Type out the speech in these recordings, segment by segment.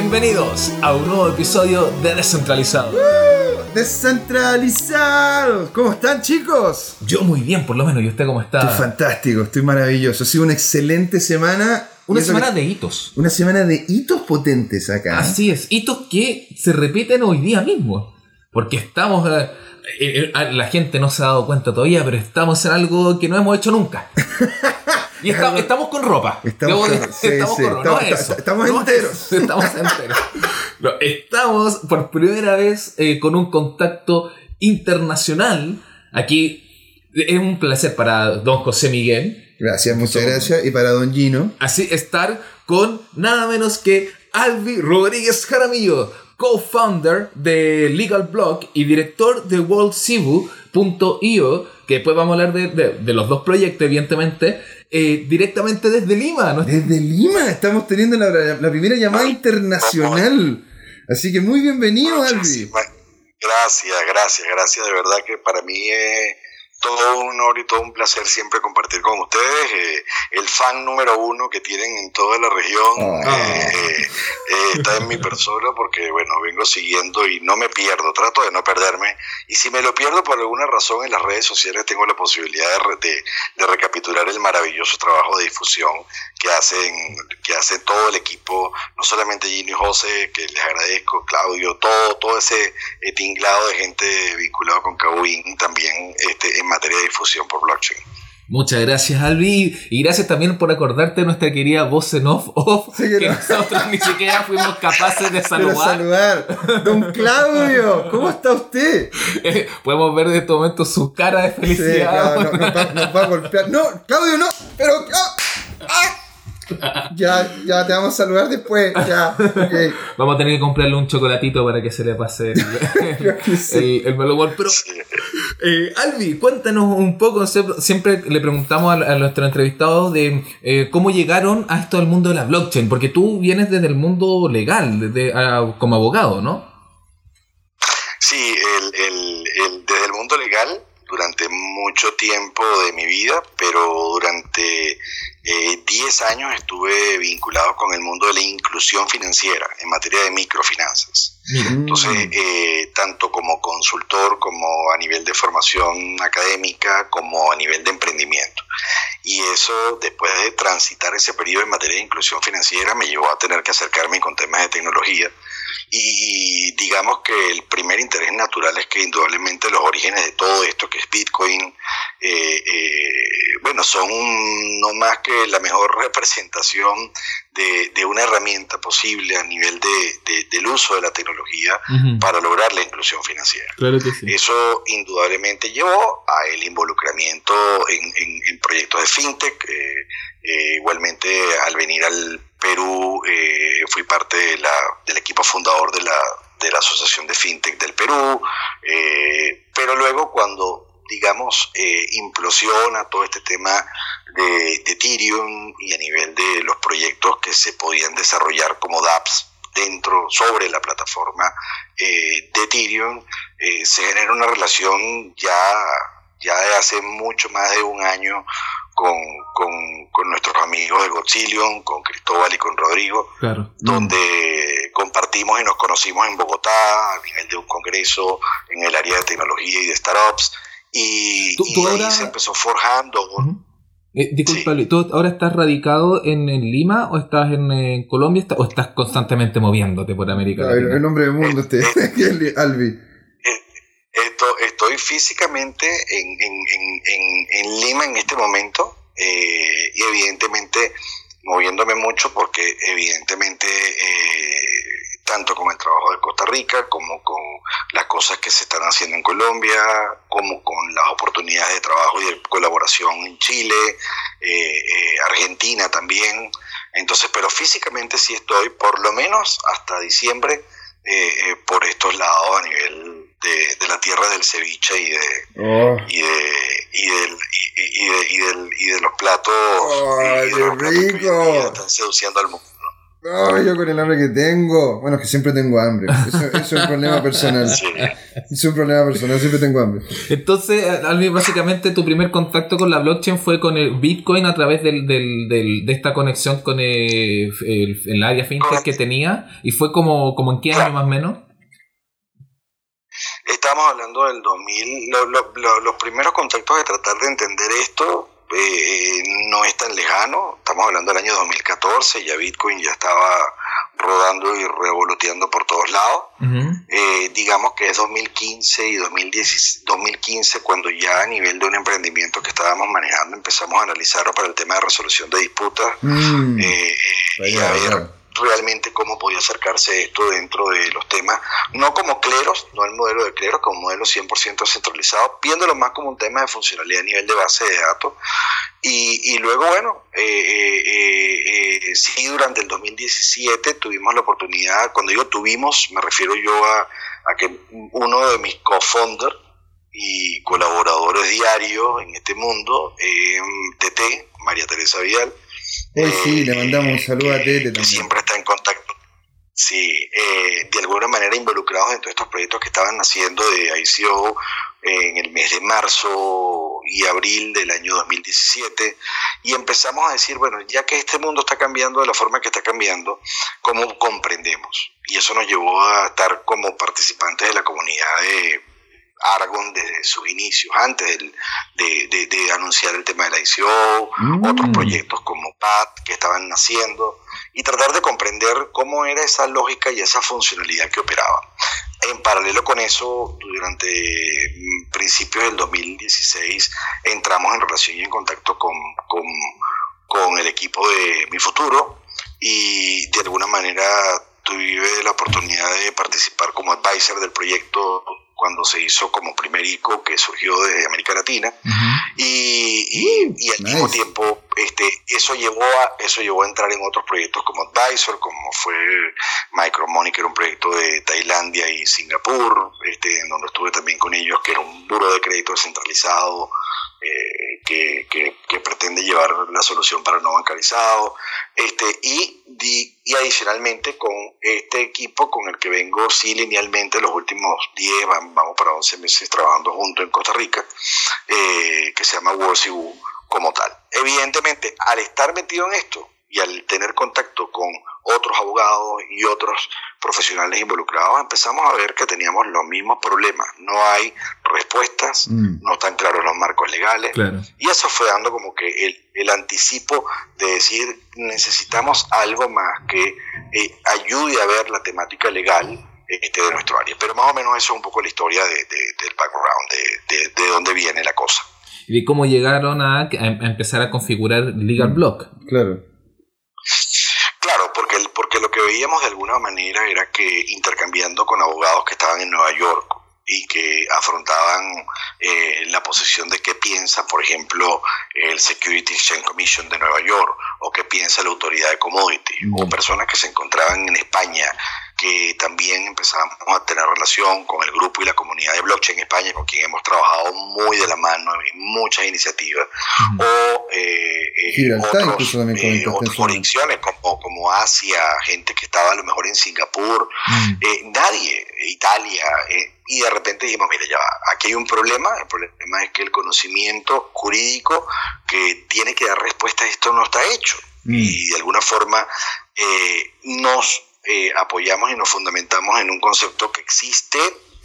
Bienvenidos a un nuevo episodio de Descentralizado. Descentralizados. ¿Cómo están, chicos? Yo muy bien, por lo menos. ¿Y usted cómo está? Estoy fantástico, estoy maravilloso. Ha sido una excelente semana. Una semana que- de hitos. Una semana de hitos potentes acá. Así es, hitos que se repiten hoy día mismo. Porque estamos. eh, eh, eh, la gente no se ha dado cuenta todavía, pero estamos en algo que no hemos hecho nunca. Y Algo- estamos con ropa. Estamos con- de- sí, estamos sí, con ropa. No estamos- eso. estamos No enteros. Estamos enteros. No, estamos por primera vez eh, con un contacto internacional. Aquí es un placer para don José Miguel. Gracias, muchas gracias. Y para Don Gino. Así estar con nada menos que Alvi Rodríguez Jaramillo, co-founder de Legal Blog y director de WorldCivu.io, que después vamos a hablar de, de- de los dos proyectos, evidentemente, eh, directamente desde Lima. ¿no? Desde Lima estamos teniendo la, la primera llamada internacional. Así que muy bienvenido, Albi. Gracias, gracias, gracias. De verdad que para mí es todo un honor y todo un placer siempre compartir con ustedes. eh, el fan número uno que tienen en toda la región Ah. eh, eh, está en mi persona porque, bueno, vengo siguiendo y no me pierdo, trato de no perderme. Y si me lo pierdo por alguna razón en las redes sociales, tengo la posibilidad de, de- de recapitular el maravilloso trabajo de difusión que hacen, que hace todo el equipo, no solamente Gino y José, que les agradezco, Claudio, todo, todo ese eh, tinglado de gente vinculado con Kawin también este, en materia de difusión por blockchain. Muchas gracias, Alvi. Y gracias también por acordarte de nuestra querida voz en off, off Sí, que que no. nosotros ni siquiera fuimos capaces de saludar. saludar. Don Claudio, ¿cómo está usted? Eh, Podemos ver en este momento su cara de Sí, felicidad. claro, nos, va, nos va a golpear. No, Claudio, no, pero. ¡ah! ¡Ah! Ya, ya te vamos a saludar después. Ya. Vamos a tener que comprarle un chocolatito para que se le pase el, sí. el, el mal humor. Pero, Sí. Eh, Albi, cuéntanos un poco. Siempre, le preguntamos a, nuestros entrevistados de eh, cómo llegaron a esto del mundo de la blockchain. Porque tú vienes desde el mundo legal, desde, como abogado, ¿no? Sí, el- desde el mundo legal, durante mucho tiempo de mi vida, pero durante eh, 10 años estuve vinculado con el mundo de la inclusión financiera en materia de microfinanzas. Entonces, eh, tanto como consultor, como a nivel de formación académica, como a nivel de emprendimiento. Y eso, después de transitar ese periodo en materia de inclusión financiera, me llevó a tener que acercarme con temas de tecnología. Y digamos que el primer interés natural es que indudablemente los orígenes de todo esto, que es Bitcoin, eh, eh, bueno, son no más que la mejor representación de, de una herramienta posible a nivel de- de- del uso de la tecnología para lograr la inclusión financiera. Claro que sí. Eso indudablemente llevó a el involucramiento en, en- en proyectos de fintech. eh, igualmente, al venir al Perú, eh, fui parte de la- del equipo fundador de la, de la Asociación de Fintech del Perú. eh, pero luego, cuando, digamos, eh, implosiona todo este tema de, de Ethereum y a nivel de los proyectos que se podían desarrollar como dApps dentro, sobre la plataforma eh, de Ethereum, se genera una relación ya, ya de hace mucho más de un año con, con, con nuestros amigos de Godzillion, con Cristóbal y con Rodrigo, Claro. donde compartimos y nos conocimos en Bogotá a nivel de un congreso en el área de tecnología y de startups. Y, Tú- y tú ahí ahora- se empezó forjando un- Ujú. Eh, disculpa, Luis, ¿tú ahora estás radicado en, en Lima o estás en, eh, Colombia está- o estás constantemente moviéndote por América Latina? el hombre del mundo, usted. Albi. Esto, estoy físicamente en, Lima en este momento eh, y evidentemente moviéndome mucho porque evidentemente eh, tanto con el trabajo de Costa Rica como con las cosas que se están haciendo en Colombia, como con las oportunidades de trabajo y de colaboración en Chile, eh, eh, Argentina también. Entonces, pero físicamente sí estoy por lo menos hasta diciembre eh, por estos lados a nivel de, de la tierra del ceviche y de, Oh. y de, y del, y, de, y del- y de los platos, ¡Ay, y de qué los platos que están seduciendo al mundo. Ay, yo con el hambre que tengo. Bueno, es que siempre tengo hambre. Eso, eso es un problema personal. Sí. Es un problema personal, siempre tengo hambre. Entonces, Alvin, básicamente tu primer contacto con la blockchain fue con el Bitcoin a través del, del, del- de esta conexión con el, el- el área fintech que tenía. ¿Y fue como, como en qué año más o menos? Estamos hablando del 2000, lo- lo- lo- los primeros contactos de tratar de entender esto eh, no es tan lejano, estamos hablando del año 2014, ya Bitcoin ya estaba rodando y revoloteando por todos lados. Eh, digamos que es 2015 y 2010 2015 cuando ya a nivel de un emprendimiento que estábamos manejando empezamos a analizarlo para el tema de resolución de disputas Mm, eh, eh, y a ver. Realmente cómo podía acercarse esto dentro de los temas, no como cleros, no el modelo de cleros, como modelo 100% centralizado, viéndolo más como un tema de funcionalidad a nivel de base de datos. Y, y luego, bueno, eh, eh, eh, eh, sí, durante el 2017 tuvimos la oportunidad, cuando digo tuvimos, me refiero yo a, a que uno de mis co-founders y colaboradores diarios en este mundo, eh, TT, María Teresa Vidal, Hoy sí, le eh, mandamos un saludo a Tete también. siempre está en contacto. Sí, eh, de alguna manera involucrados en todos estos proyectos que estaban naciendo de ICO en el mes de marzo y abril del año 2017 y empezamos a decir, bueno, ya que este mundo está cambiando de la forma que está cambiando, ¿cómo comprendemos? Y eso nos llevó a estar como participantes de la comunidad de Argon desde sus inicios, antes del- de, de- de anunciar el tema de la ICO, Mm. otros proyectos como PAT que estaban naciendo y tratar de comprender cómo era esa lógica y esa funcionalidad que operaba. En paralelo con eso, durante mm, principios del 2016 entramos en relación y en contacto con, con, con el equipo de Mi Futuro y de alguna manera tuve la oportunidad de participar como advisor del proyecto cuando se hizo como primer ICO que surgió desde América Latina. Y, y- y al mismo tiempo este eso llevó a eso llevó a entrar en otros proyectos como advisor como fue Micromoney que era un proyecto de Tailandia y Singapur este en donde estuve también con ellos que era un buro de crédito descentralizado eh, que, que- que pretende llevar la solución para no bancarizado. Este y di- y adicionalmente con este equipo con el que vengo sí linealmente los últimos 10 vam- vamos para 11 meses trabajando juntos en Costa Rica eh, que se llama WorldCU como tal. Evidentemente, al estar metido en esto y al tener contacto con otros abogados y otros profesionales involucrados, empezamos a ver que teníamos los mismos problemas. No hay respuestas, Mm. no están claros los marcos legales. Claro. Y eso fue dando como que el, el anticipo de decir necesitamos algo más que eh, ayude a ver la temática legal este, de nuestro área. Pero más o menos eso es un poco la historia de, de- del background, de, de, de dónde viene la cosa. Y de cómo llegaron a, a empezar a configurar Legal Block. Claro. Claro, porque, el- porque lo que veíamos de alguna manera era que intercambiando con abogados que estaban en Nueva York y que afrontaban eh, la posición de qué piensa, por ejemplo, el Security Exchange Commission de Nueva York o qué piensa la autoridad de commodity, o Mm. personas que se encontraban en España que también empezamos a tener relación con el grupo y la comunidad de blockchain España, con quien hemos trabajado muy de la mano en muchas iniciativas, o eh, eh, otros, eh, otras jurisdicciones como, como Asia, gente que estaba a lo mejor en Singapur, Mm. eh, nadie, Italia, eh, y de repente dijimos, mira, ya va, aquí hay un problema, el problema es que el conocimiento jurídico que tiene que dar respuesta a esto no está hecho. Mm. Y de alguna forma eh, nos eh, apoyamos y nos fundamentamos en un concepto que existe,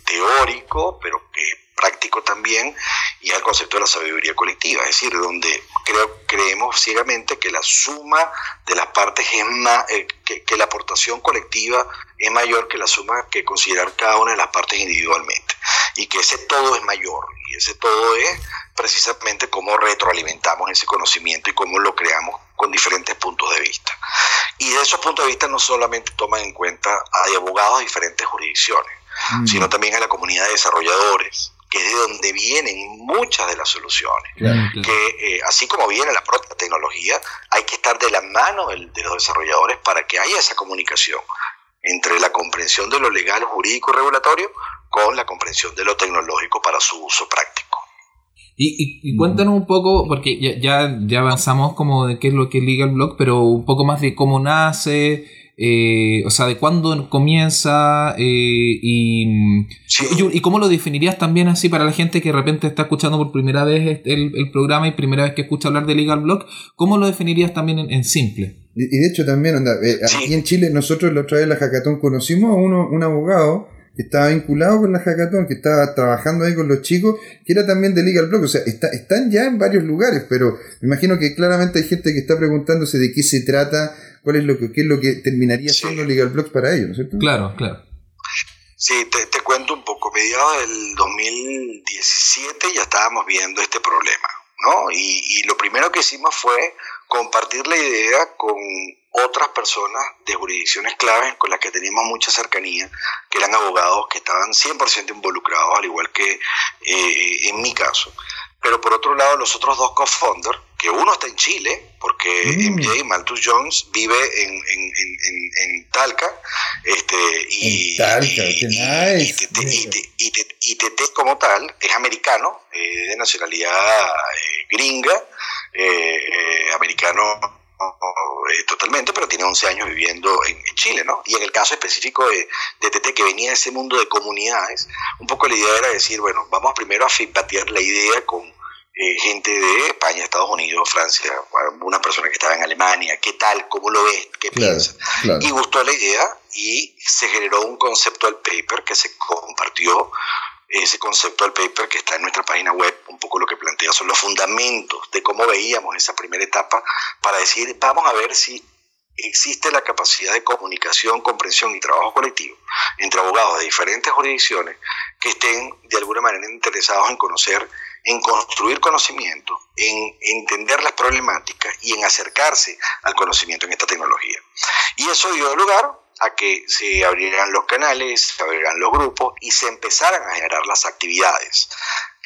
teórico, pero que es práctico también, y el concepto de la sabiduría colectiva, es decir, donde creemos ciegamente que la suma de las partes es más, eh, que, que la aportación colectiva es mayor que la suma que considerar cada una de las partes individualmente, y que ese todo es mayor, y ese todo es precisamente cómo retroalimentamos ese conocimiento y cómo lo creamos con diferentes puntos de vista. Y de esos puntos de vista no solamente toman en cuenta a abogados de diferentes jurisdicciones, Mm. sino también a la comunidad de desarrolladores, que es de donde vienen muchas de las soluciones. Claro. Claro. Que eh, así como viene la propia tecnología, hay que estar de la mano del- de los desarrolladores para que haya esa comunicación entre la comprensión de lo legal, jurídico y regulatorio con la comprensión de lo tecnológico para su uso práctico. Y, y- y cuéntanos un poco, porque ya, ya, ya avanzamos como de qué es lo que es Legal Block, pero un poco más de cómo nace, Eh, o sea, de cuándo comienza eh, y, y, cómo lo definirías también así para la gente que de repente está escuchando por primera vez el, el programa y primera vez que escucha hablar de Legal Block, ¿cómo lo definirías también en, simple? Y, de hecho también, eh, aquí en Chile nosotros la otra vez en la Hackathon conocimos a uno, un abogado que estaba vinculado con la hackathon, que estaba trabajando ahí con los chicos, que era también de Legal Block. O sea, está, están ya en varios lugares, pero me imagino que claramente hay gente que está preguntándose de qué se trata, cuál es lo que, qué es lo que terminaría siendo Legal Block para ellos, ¿no es cierto? Claro, claro. Sí, te, te cuento un poco. Mediados del 2017 ya estábamos viendo este problema, ¿no? Y, y lo primero que hicimos fue compartir la idea con otras personas de jurisdicciones claves con las que teníamos mucha cercanía, que eran abogados que estaban 100% involucrados, al igual que eh, en mi caso. Pero por otro lado, los otros dos co-founders, que uno está en Chile, porque MJ Malthus Jones vive en, en, en, en Talca, este, y, Talca, y, nice. y, Tete como tal es americano, eh, de nacionalidad eh, gringa, americano totalmente, pero tiene 11 años viviendo en, Chile, ¿no? Y en el caso específico de, de TT, que venía de ese mundo de comunidades, un poco la idea era decir, bueno, vamos primero a feedbatear la idea con eh, gente de España, Estados Unidos, Francia, una persona que estaba en Alemania, ¿qué tal? ¿Cómo lo ves? ¿Qué piensa? Y gustó la idea y se generó un conceptual paper que se compartió ese conceptual paper que está en nuestra página web, un poco lo que plantea son los fundamentos de cómo veíamos esa primera etapa para decir, vamos a ver si existe la capacidad de comunicación, comprensión y trabajo colectivo entre abogados de diferentes jurisdicciones que estén de alguna manera interesados en conocer, en construir conocimiento, en entender las problemáticas y en acercarse al conocimiento en esta tecnología. Y eso dio lugar a que se abrieran los canales, se abrieran los grupos y se empezaran a generar las actividades.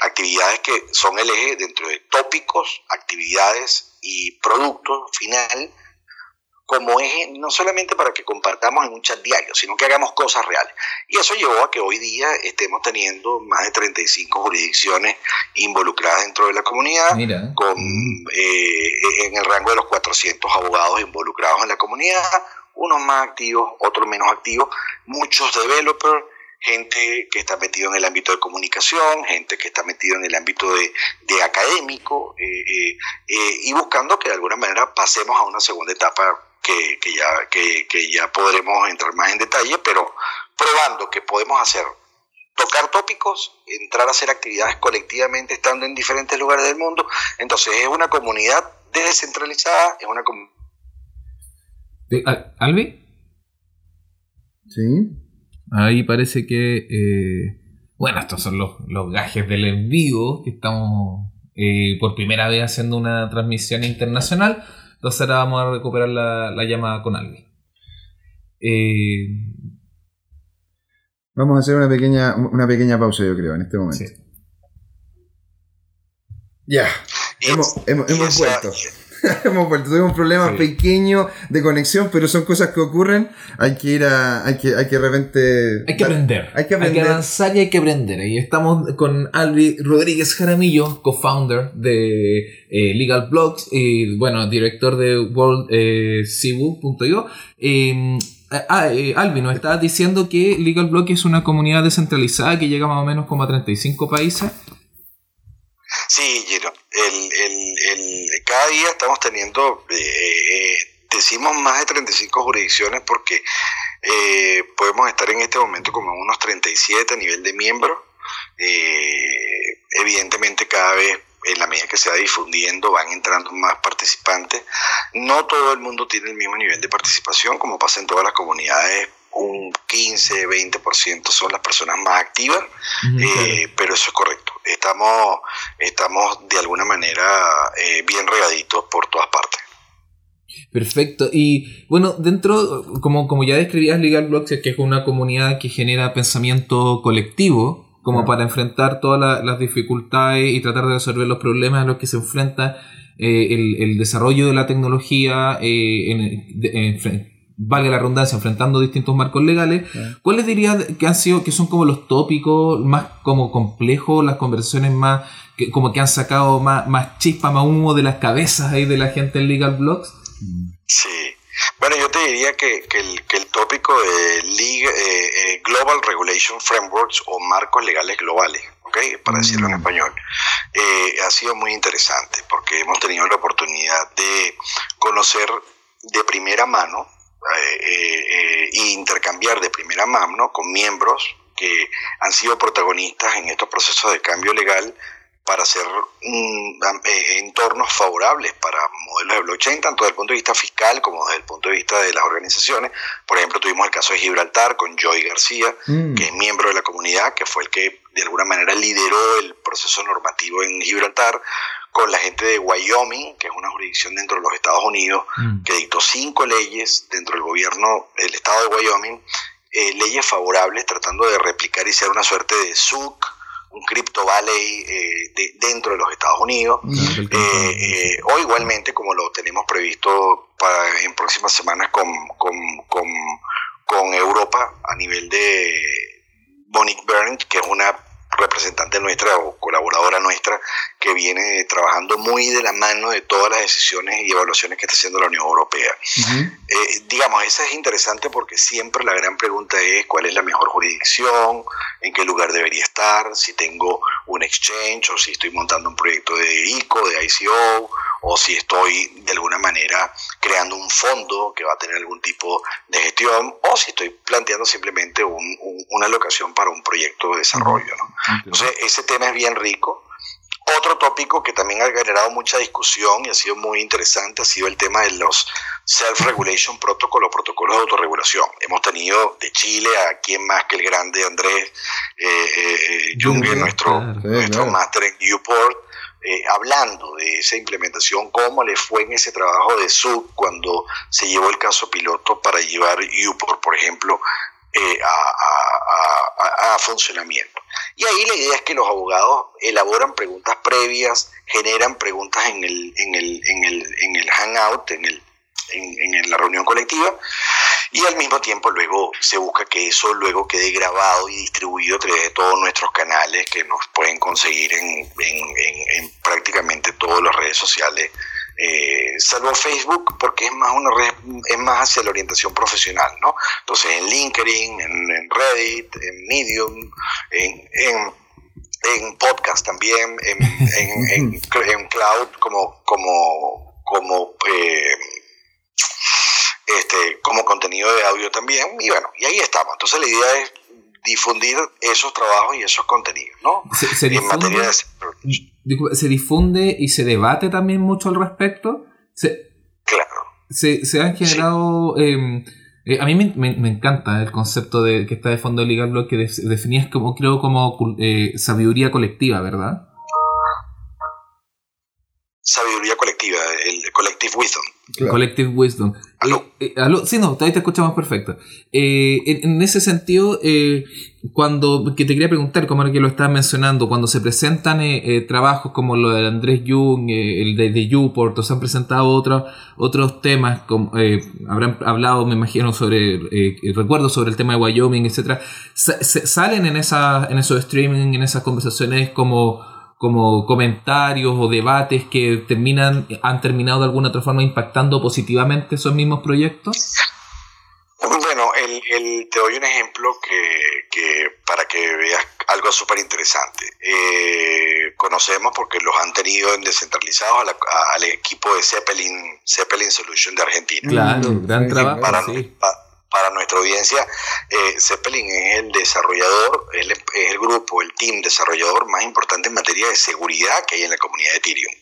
Actividades que son el eje dentro de tópicos, actividades y productos final como eje no solamente para que compartamos en un chat diario, sino que hagamos cosas reales. Y eso llevó a que hoy día estemos teniendo más de 35 jurisdicciones involucradas dentro de la comunidad, con eh, en el rango de los 400 abogados involucrados en la comunidad, unos más activos, otros menos activos, muchos developers, gente que está metido en el ámbito de comunicación, gente que está metido en el ámbito de, académico, eh, eh, eh, y buscando que de alguna manera pasemos a una segunda etapa que, ya, que, ya podremos entrar más en detalle, pero probando que podemos hacer tocar tópicos, entrar a hacer actividades colectivamente estando en diferentes lugares del mundo. Entonces es una comunidad descentralizada, es una comunidad ¿Albi? Sí. Ahí parece que. Eh, bueno, estos son los, los gajes del en vivo que estamos eh, por primera vez haciendo una transmisión internacional. Entonces ahora vamos a recuperar la, llamada con Albi. Eh, vamos a hacer una pequeña, una pequeña pausa, yo creo, en este momento. Ya, hemos, hemos, hemos vuelto. Hemos vuelto, tuvimos un problema pequeño de conexión, pero son cosas que ocurren. Hay que ir a. Hay que, hay que de repente. Hay que aprender. Hay que aprender. Hay que avanzar y hay que aprender. Y estamos con Albi Rodríguez Jaramillo, co-founder de eh, Legal Blogs y, bueno, director de WorldCibu.io. Eh, em, ah, eh, Albi, nos estaba diciendo que Legal Block es una comunidad descentralizada que llega más o menos como a 35 países. Sí, Giro el, cada día estamos teniendo, eh, eh, decimos más de 35 jurisdicciones porque eh, podemos estar en este momento como unos 37 a nivel de miembros. evidentemente cada vez en la medida que se va difundiendo van entrando más participantes. No todo el mundo tiene el mismo nivel de participación como pasa en todas las comunidades un 15, 20% son las personas más activas, eh, pero eso es correcto. Estamos, estamos de alguna manera eh, bien regaditos por todas partes. Perfecto. Y bueno, dentro, como, como ya describías Legal Blocks, es que es una comunidad que genera pensamiento colectivo, como para enfrentar todas las dificultades y tratar de resolver los problemas a los que se enfrenta eh, el, desarrollo de la tecnología en, en, valga la redundancia, enfrentando distintos marcos legales, ¿cuáles dirías que han sido, que son como los tópicos más como complejos, las conversaciones más, que, como que han sacado más, más chispa, más humo de las cabezas ahí de la gente en Legal Blogs? Sí. Bueno, yo te diría que, que, el, que el, tópico de League, eh, eh, Global Regulation Frameworks o marcos legales globales, ¿okay? para decirlo en mm. español, eh, ha sido muy interesante porque hemos tenido la oportunidad de conocer de primera mano e intercambiar de primera mano con miembros que han sido protagonistas en estos procesos de cambio legal para hacer eh, entornos favorables para modelos de blockchain, tanto desde el punto de vista fiscal como desde el punto de vista de las organizaciones. Por ejemplo, tuvimos el caso de Gibraltar con Joy García, mm. que es miembro de la comunidad, que fue el que de alguna manera lideró el proceso normativo en Gibraltar, con la gente de Wyoming, que es una jurisdicción dentro de los Estados Unidos, mm. que dictó cinco leyes dentro del gobierno del estado de Wyoming, eh, leyes favorables tratando de replicar y ser una suerte de SUC un crypto valley eh, dentro de los Estados Unidos. Mm, eh, o igualmente, como lo tenemos previsto para, en próximas semanas con, con, con, con Europa a nivel de Monique Byrne, que es una representante nuestra o colaboradora nuestra que viene trabajando muy de la mano de todas las decisiones y evaluaciones que está haciendo la Unión Europea. Eh, digamos, eso es interesante porque siempre la gran pregunta es cuál es la mejor jurisdicción, en qué lugar debería estar, si tengo un exchange o si estoy montando un proyecto de ICO, de ICO, o si estoy de alguna manera creando un fondo que va a tener algún tipo de gestión, o si estoy planteando simplemente una locación para un proyecto de desarrollo. ¿no? Entonces, ese tema es bien rico. Otro tópico que también ha generado mucha discusión y ha sido muy interesante ha sido el tema de los Self-Regulation Protocol o protocolos de autorregulación. Hemos tenido de Chile a quien más que el grande Andrés eh, eh, Junge, nuestro, nuestro máster en Newport, eh, hablando de esa implementación, cómo le fue en ese trabajo de SUB cuando se llevó el caso piloto para llevar Newport, por ejemplo, eh, a, funcionamiento. Y ahí la idea es que los abogados elaboran preguntas previas, generan preguntas en el, en el, en el, en el hangout, en, el, en, la reunión colectiva, y al mismo tiempo luego se busca que eso luego quede grabado y distribuido a través de todos nuestros canales que nos pueden conseguir en, en prácticamente todas las redes sociales eh, salvo Facebook porque es más una red, es más hacia la orientación profesional, ¿no? Entonces en LinkedIn, en, Reddit, en Medium, en, en, podcast también, en, en, cloud como, como, como eh, este, como contenido de audio también, y bueno, y ahí estamos. Entonces la idea es difundir esos trabajos y esos contenidos, ¿no? Se, en materia de se difunde y se debate también mucho al respecto. Claro. Se, han generado... Em, eh, a mí me, encanta el concepto de que está de fondo de Legal Blog que definías como, creo, como eh, sabiduría colectiva, ¿verdad? Sabiduría colectiva, el collective wisdom. Collective Wisdom. Eh, eh, sí, no, todavía te escuchamos perfecto. Eh, en, ese sentido, cuando que te quería preguntar, como que lo estabas mencionando, cuando se presentan trabajos como lo de Andrés Jung, el de, de o se han presentado otros otros temas, como, habrán hablado, me imagino, sobre, recuerdo sobre el tema de Wyoming, etcétera, salen en, esa, en esos streaming, en esas conversaciones como como comentarios o debates que terminan, han terminado de alguna otra forma impactando positivamente esos mismos proyectos? Bueno, el, te doy un ejemplo que, para que veas algo súper interesante. Eh, conocemos porque los han tenido en descentralizados al equipo de Zeppelin, Zeppelin Solution de Argentina. Claro, gran trabajo. Para, para nuestra audiencia, eh, Zeppelin es el desarrollador, es el, grupo, el team desarrollador más importante en materia de seguridad que hay en la comunidad de Ethereum.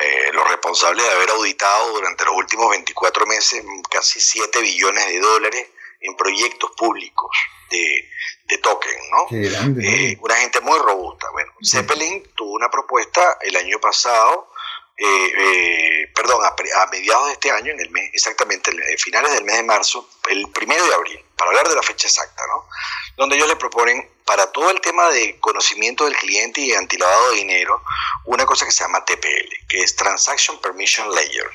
Eh, los responsables de haber auditado durante los últimos 24 meses casi 7 billones de dólares en proyectos públicos de, de token, ¿no? Eh, una gente muy robusta. Bueno, Zeppelin tuvo una propuesta el año pasado eh, eh, perdón, a, mediados de este año, en el mes, exactamente, en finales del mes de marzo, el primero de abril, para hablar de la fecha exacta, ¿no? Donde ellos le proponen para todo el tema de conocimiento del cliente y antilavado de dinero, una cosa que se llama TPL, que es Transaction Permission Layer.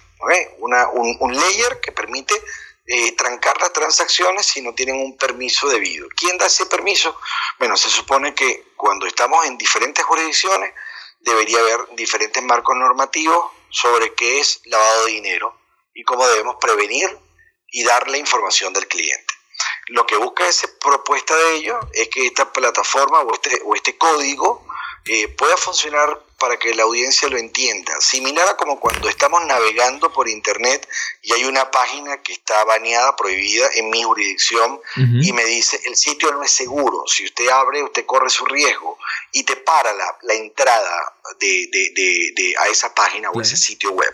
Una, un, layer que permite eh, trancar las transacciones si no tienen un permiso debido. ¿Quién da ese permiso? Bueno, se supone que cuando estamos en diferentes jurisdicciones, debería haber diferentes marcos normativos sobre qué es lavado de dinero y cómo debemos prevenir y dar la información del cliente. Lo que busca esa propuesta de ellos es que esta plataforma o este, o este código eh, pueda funcionar para que la audiencia lo entienda. Similar a como cuando estamos navegando por internet y hay una página que está baneada, prohibida en mi jurisdicción y me dice el sitio no es seguro. Si usted abre, usted corre su riesgo y te para la, entrada de, a esa página o ese sitio web.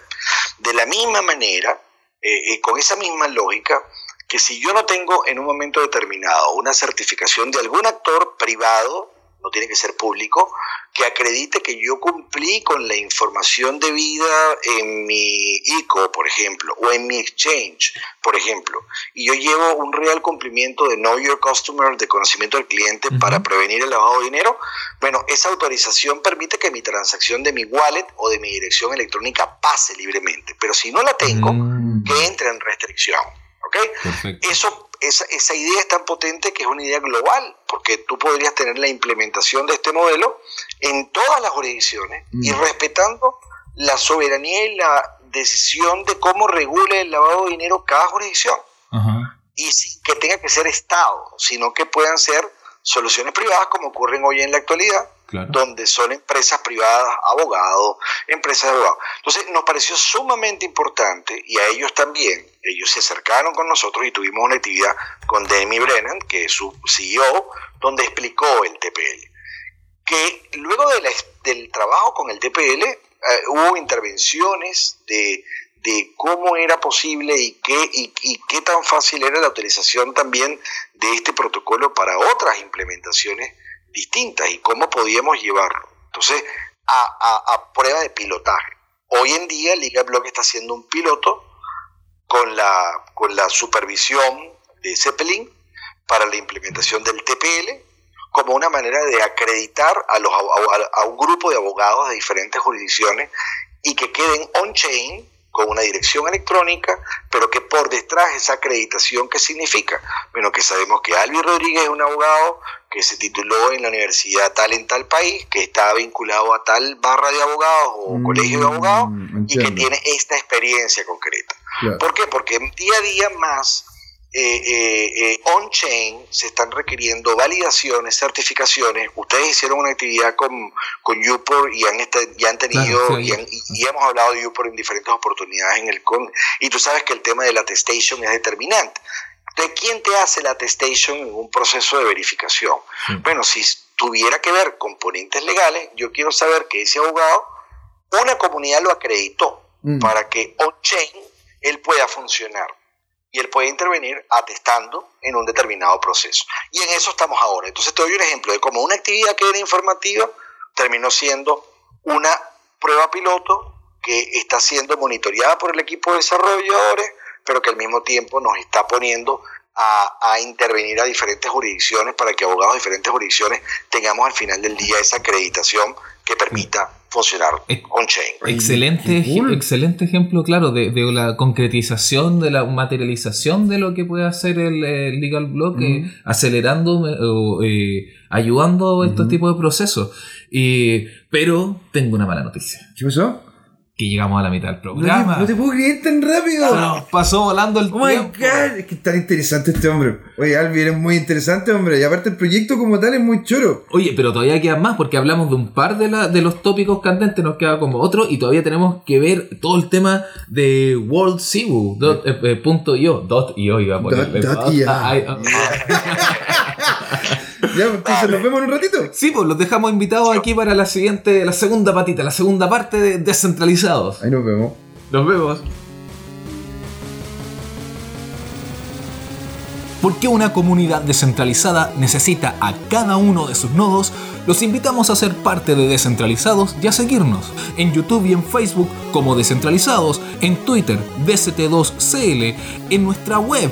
De la misma manera, eh, eh, con esa misma lógica, que si yo no tengo en un momento determinado una certificación de algún actor privado, no tiene que ser público, que acredite que yo cumplí con la información debida en mi ICO, por ejemplo, o en mi exchange, por ejemplo, y yo llevo un real cumplimiento de Know Your Customer, de conocimiento del cliente para prevenir el lavado de dinero, bueno, esa autorización permite que mi transacción de mi wallet o de mi dirección electrónica pase libremente, pero si no la tengo, mm. que entre en restricción. ¿Ok? Eso esa, esa, idea es tan potente que es una idea global, porque tú podrías tener la implementación de este modelo en todas las jurisdicciones y mm. respetando la soberanía y la decisión de cómo regule el lavado de dinero cada jurisdicción. Y sin que tenga que ser Estado, sino que puedan ser soluciones privadas como ocurren hoy en la actualidad, donde son empresas privadas, abogados, empresas de abogados. Entonces nos pareció sumamente importante y a ellos también, ellos se acercaron con nosotros y tuvimos una actividad con Demi Brennan, que es su CEO, donde explicó el TPL. Que luego del trabajo con el TPL eh, hubo intervenciones de, cómo era posible y qué, y qué tan fácil era la utilización también de este protocolo para otras implementaciones distintas y cómo podíamos llevarlo. Entonces, a, prueba de pilotaje. Hoy en día Liga Block está haciendo un piloto con la, con la supervisión de Zeppelin para la implementación del TPL como una manera de acreditar a, los, a un grupo de abogados de diferentes jurisdicciones y que queden on-chain con una dirección electrónica, pero que por detrás esa acreditación, ¿qué significa? Bueno, que sabemos que Albi Rodríguez es un abogado que se tituló en la universidad tal en tal país, que está vinculado a tal barra de abogados o mm, colegio de abogados y que tiene esta experiencia concreta. ¿Por qué? Porque día a día más eh, eh, eh, on-chain se están requiriendo validaciones, certificaciones. Ustedes hicieron una actividad con, con Upor y han, ya han tenido, y, hemos hablado de Upor en diferentes oportunidades en el con, y tú sabes que el tema de la attestation es determinante. ¿De quién te hace la attestation en un proceso de verificación? Bueno, si tuviera que ver componentes legales, yo quiero saber que ese abogado, una comunidad lo acreditó mm. para que on-chain él pueda funcionar y él puede intervenir atestando en un determinado proceso. Y en eso estamos ahora. Entonces te doy un ejemplo de cómo una actividad que era informativa terminó siendo una prueba piloto que está siendo monitoreada por el equipo de desarrolladores, pero que al mismo tiempo nos está poniendo a, a, intervenir a diferentes jurisdicciones para que abogados de diferentes jurisdicciones tengamos al final del día esa acreditación que permita funcionar on-chain. Excelente, excelente ejemplo, claro, de, la concretización, de la materialización de lo que puede hacer el, Legal Block, eh, acelerando eh, o eh, ayudando a estos tipos de procesos. pero tengo una mala noticia. ¿Qué pasó? Que llegamos a la mitad del programa. No te, puedo creer tan rápido. Nos pasó volando el oh tiempo. My God. Es que tan interesante este hombre. Oye, Albi, eres muy interesante, hombre. Y aparte el proyecto como tal es muy choro. Oye, pero todavía quedan más porque hablamos de un par de, la, de los tópicos candentes, nos queda como otro y todavía tenemos que ver todo el tema de World Cebu. Dot, eh, eh, punto io. Dot io iba a poner. Dot, dot, ah, ah, Ya, entonces nos vemos en un ratito. Sí, pues los dejamos invitados aquí para la siguiente, la segunda patita, la segunda parte de Descentralizados. Ahí nos vemos. Nos vemos. ¿Por qué una comunidad descentralizada necesita a cada uno de sus nodos? Los invitamos a ser parte de Descentralizados y a seguirnos en YouTube y en Facebook como Descentralizados, en Twitter DCT2CL, en nuestra web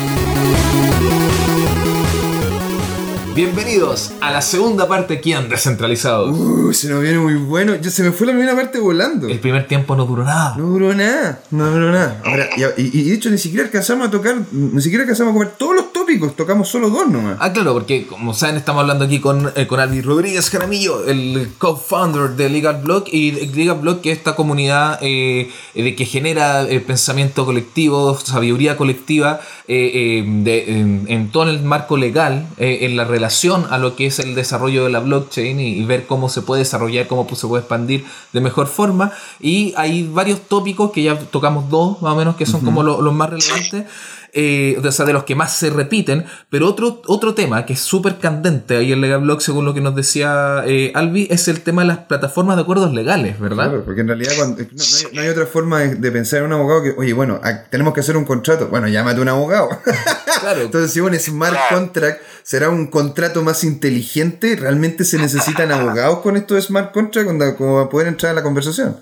Bienvenidos a la segunda parte aquí en Descentralizados. Uh, se nos viene muy bueno. Ya se me fue la primera parte volando. El primer tiempo no duró nada. No duró nada, no duró nada. Ahora, y, y, de hecho ni siquiera alcanzamos a tocar, ni siquiera alcanzamos a comer todos los tópicos, tocamos solo dos nomás. Ah, claro, porque como saben estamos hablando aquí con, eh, con Alvi Rodríguez Jaramillo, el co-founder de Legal Blog y Legal Blog que es esta comunidad eh, de que genera eh, pensamiento colectivo, sabiduría colectiva de, en, todo el marco legal, en la relación a lo que es el desarrollo de la blockchain y, ver cómo se puede desarrollar, cómo se puede expandir de mejor forma. Y hay varios tópicos que ya tocamos dos más o menos que son como los más relevantes. Eh, o sea, de los que más se repiten, pero otro, otro tema que es súper candente ahí en Legal Blog, según lo que nos decía eh, Albi, es el tema de las plataformas de acuerdos legales, ¿verdad? Claro, porque en realidad no, hay, otra forma de, pensar en un abogado que, oye, bueno, tenemos que hacer un contrato, bueno, llámate un abogado. Claro. Entonces, si un smart contract será un contrato más inteligente, ¿realmente se necesitan abogados con esto de smart contract como para poder entrar a la conversación?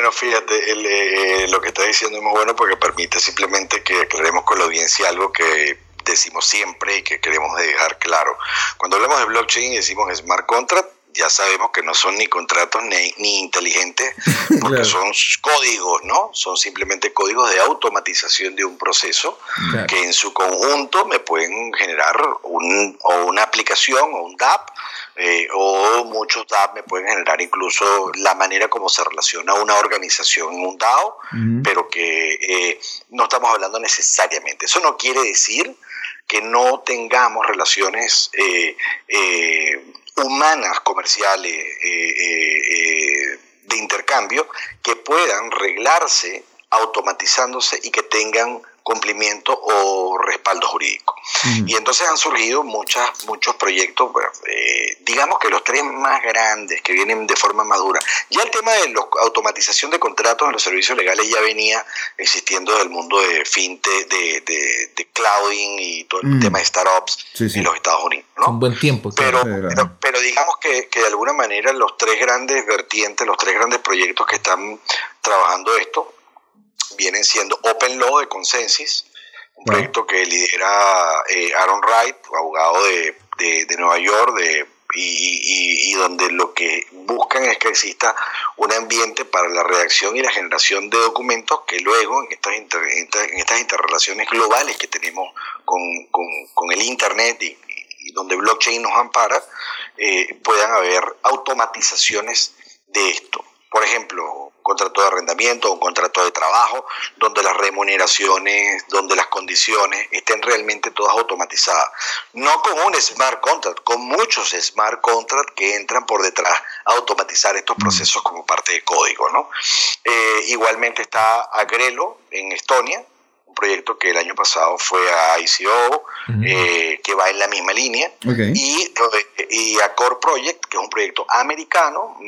Bueno, fíjate, eh, lo que está diciendo es muy bueno porque permite simplemente que aclaremos con la audiencia algo que decimos siempre y que queremos dejar claro. Cuando hablamos de blockchain y decimos smart contract, ya sabemos que no son ni contratos ni, ni inteligentes, porque son códigos, ¿no? Son simplemente códigos de automatización de un proceso que en su conjunto me pueden generar un, o una aplicación o un DAP eh, o muchos DAO me pueden generar incluso la manera como se relaciona una organización en un DAO, pero que eh, no estamos hablando necesariamente. Eso no quiere decir que no tengamos relaciones eh, humanas, comerciales, de intercambio, que puedan reglarse automatizándose y que tengan cumplimiento o respaldo jurídico. Y entonces han surgido muchas, muchos proyectos, eh, digamos que los tres más grandes que vienen de forma madura. Ya el tema de la automatización de contratos en los servicios legales ya venía existiendo del mundo de fintech, de, de, clouding y todo el mm. tema de startups en los Estados Unidos. Un buen tiempo. Pero, pero, pero, digamos que, que de alguna manera los tres grandes vertientes, los tres grandes proyectos que están trabajando esto, vienen siendo Open Law de Consensus, un proyecto que lidera eh, Aaron Wright, abogado de, de, Nueva York, de, y, y, donde lo que buscan es que exista un ambiente para la redacción y la generación de documentos que luego en estas, en estas interrelaciones globales que tenemos con, con, con el Internet y, donde blockchain nos ampara, eh, puedan haber automatizaciones de esto. Por ejemplo, contrato de arrendamiento un contrato de trabajo, donde las remuneraciones, donde las condiciones estén realmente todas automatizadas. No con un smart contract, con muchos smart contracts que entran por detrás a automatizar estos mm. procesos como parte del código. ¿no? Eh, igualmente está Agrelo en Estonia, un proyecto que el año pasado fue a ICO, eh, que va en la misma línea, y, eh, y a Core Project, que es un proyecto americano,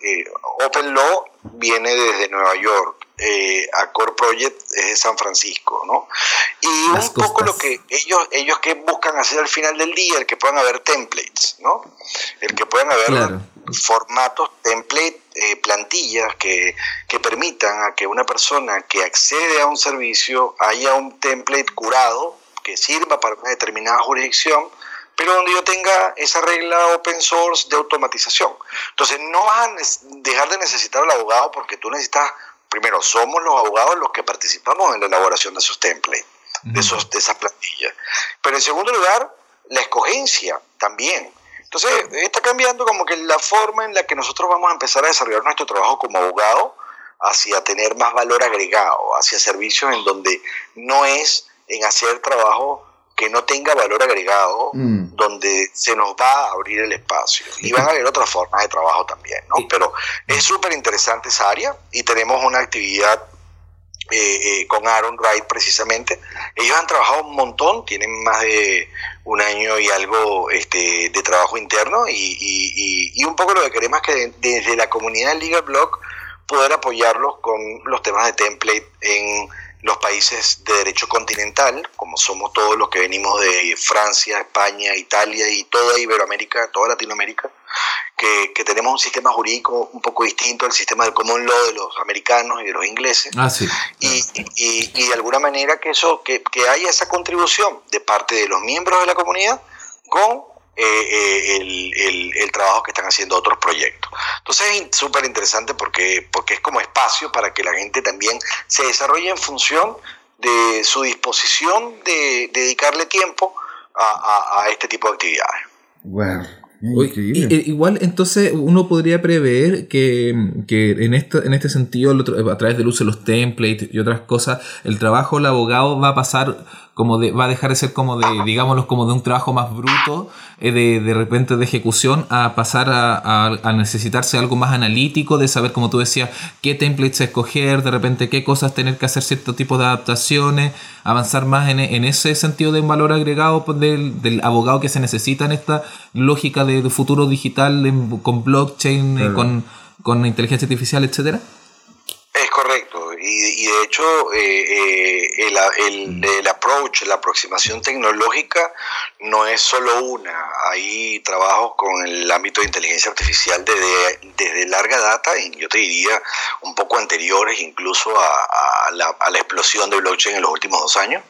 eh, Open Law viene desde Nueva York, a Core Project es de San Francisco, ¿no? Y un poco lo que ellos, ellos que buscan hacer al final del día, el que puedan haber templates, ¿no? El que puedan haber formatos, templates, eh, plantillas que, que, permitan a que una persona que accede a un servicio haya un template curado que sirva para una determinada jurisdicción, pero donde yo tenga esa regla open source de automatización. Entonces no vas a dejar de necesitar al abogado porque tú necesitas, primero, somos los abogados los que participamos en la elaboración de esos templates, de, esos, de esas plantillas. Pero en segundo lugar, la escogencia también. Entonces, está cambiando como que la forma en la que nosotros vamos a empezar a desarrollar nuestro trabajo como abogado hacia tener más valor agregado, hacia servicios en donde no es en hacer trabajo que no tenga valor agregado, mm. donde se nos va a abrir el espacio. Y van a haber otras formas de trabajo también, ¿no? Pero es súper interesante esa área y tenemos una actividad eh, eh, con Aaron Wright precisamente. Ellos han trabajado un montón, tienen más de un año y algo este, de trabajo interno y, y, un poco lo que queremos es que desde la comunidad Legal Blog poder apoyarlos con los temas de template en los países de derecho continental, como somos todos los que venimos de Francia, España, Italia y toda Iberoamérica, toda Latinoamérica, que, que, tenemos un sistema jurídico un poco distinto al sistema del common law de los americanos y de los ingleses. Ah, sí. y, y, y, de alguna manera que, eso, que, que haya esa contribución de parte de los miembros de la comunidad con eh, eh, el, el, trabajo que están haciendo otros proyectos. Entonces es súper interesante porque, porque es como espacio para que la gente también se desarrolle en función de su disposición de, dedicarle tiempo a, a, este tipo de actividades. Wow. Eh, igual entonces uno podría prever que, en, esto, en este sentido, a través del uso de los templates y otras cosas, el trabajo del abogado va a pasar como de, va a dejar de ser como de, digámoslo, como de un trabajo más bruto, eh, de, de repente de ejecución, a pasar a, a, necesitarse algo más analítico, de saber, como tú decías, qué templates escoger, de repente qué cosas tener que hacer cierto tipo de adaptaciones, avanzar más en, en ese sentido de un valor agregado pues, del, del, abogado que se necesita en esta lógica de, futuro digital con blockchain, eh, con, con inteligencia artificial, etcétera. Es correcto y, de hecho eh, eh, el, el, approach, la aproximación tecnológica no es solo una, hay trabajos con el ámbito de inteligencia artificial desde, desde larga data, y yo te diría un poco anteriores incluso a, la, a la explosión de blockchain en los últimos dos años,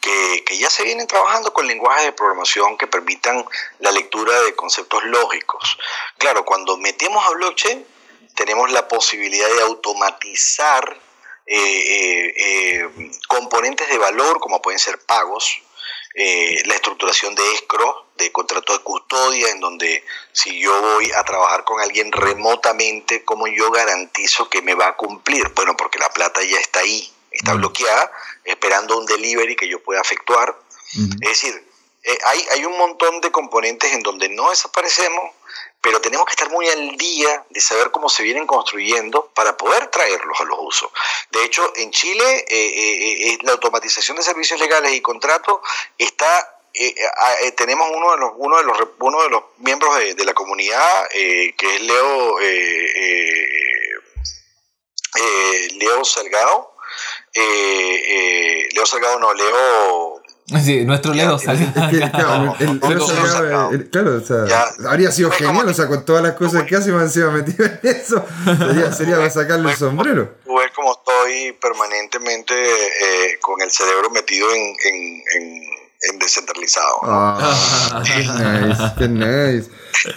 que, que, ya se vienen trabajando con lenguajes de programación que permitan la lectura de conceptos lógicos. Claro, cuando metemos a blockchain, tenemos la posibilidad de automatizar eh, eh, eh, componentes de valor como pueden ser pagos, la estructuración de escro, de contrato de custodia, en donde si yo voy a trabajar con alguien remotamente, ¿cómo yo garantizo que me va a cumplir? Bueno, porque la plata ya está ahí, está bloqueada, esperando un delivery que yo pueda efectuar. Es decir, hay, hay un montón de componentes en donde no desaparecemos, pero tenemos que estar muy al día de saber cómo se vienen construyendo para poder traerlos a los usos. De hecho, en Chile eh, eh, eh, la automatización de servicios legales y contratos está tenemos uno de los uno de los uno de los miembros de, la comunidad que es Leo Leo Salgado Leo Salgado no Leo Sí, nuestro Leo salió. claro, o sea, habría sido genial, o sea, con todas las cosas que hace, me encima metido en eso. Sería, sería para sacarle el sombrero. Ver como estoy permanentemente eh, con el cerebro metido en, en, en, en descentralizado. Ah, qué nice, nice.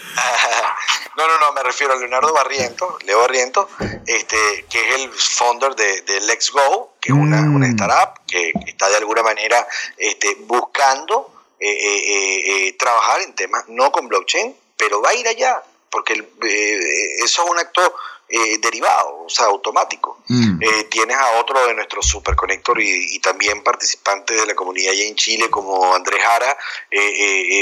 No, no, no, me refiero a Leonardo Barriento, Leo Barriento, este, que es el founder de, de Let's Go, que es una, mm. una, startup que está de alguna manera este, buscando eh, eh, eh, trabajar en temas, no con blockchain, pero va a ir allá, porque eso es un acto derivado, o sea, automático. Mm. tienes a otro de nuestros superconector y, y, también participantes de la comunidad allá en Chile, como Andrés Jara,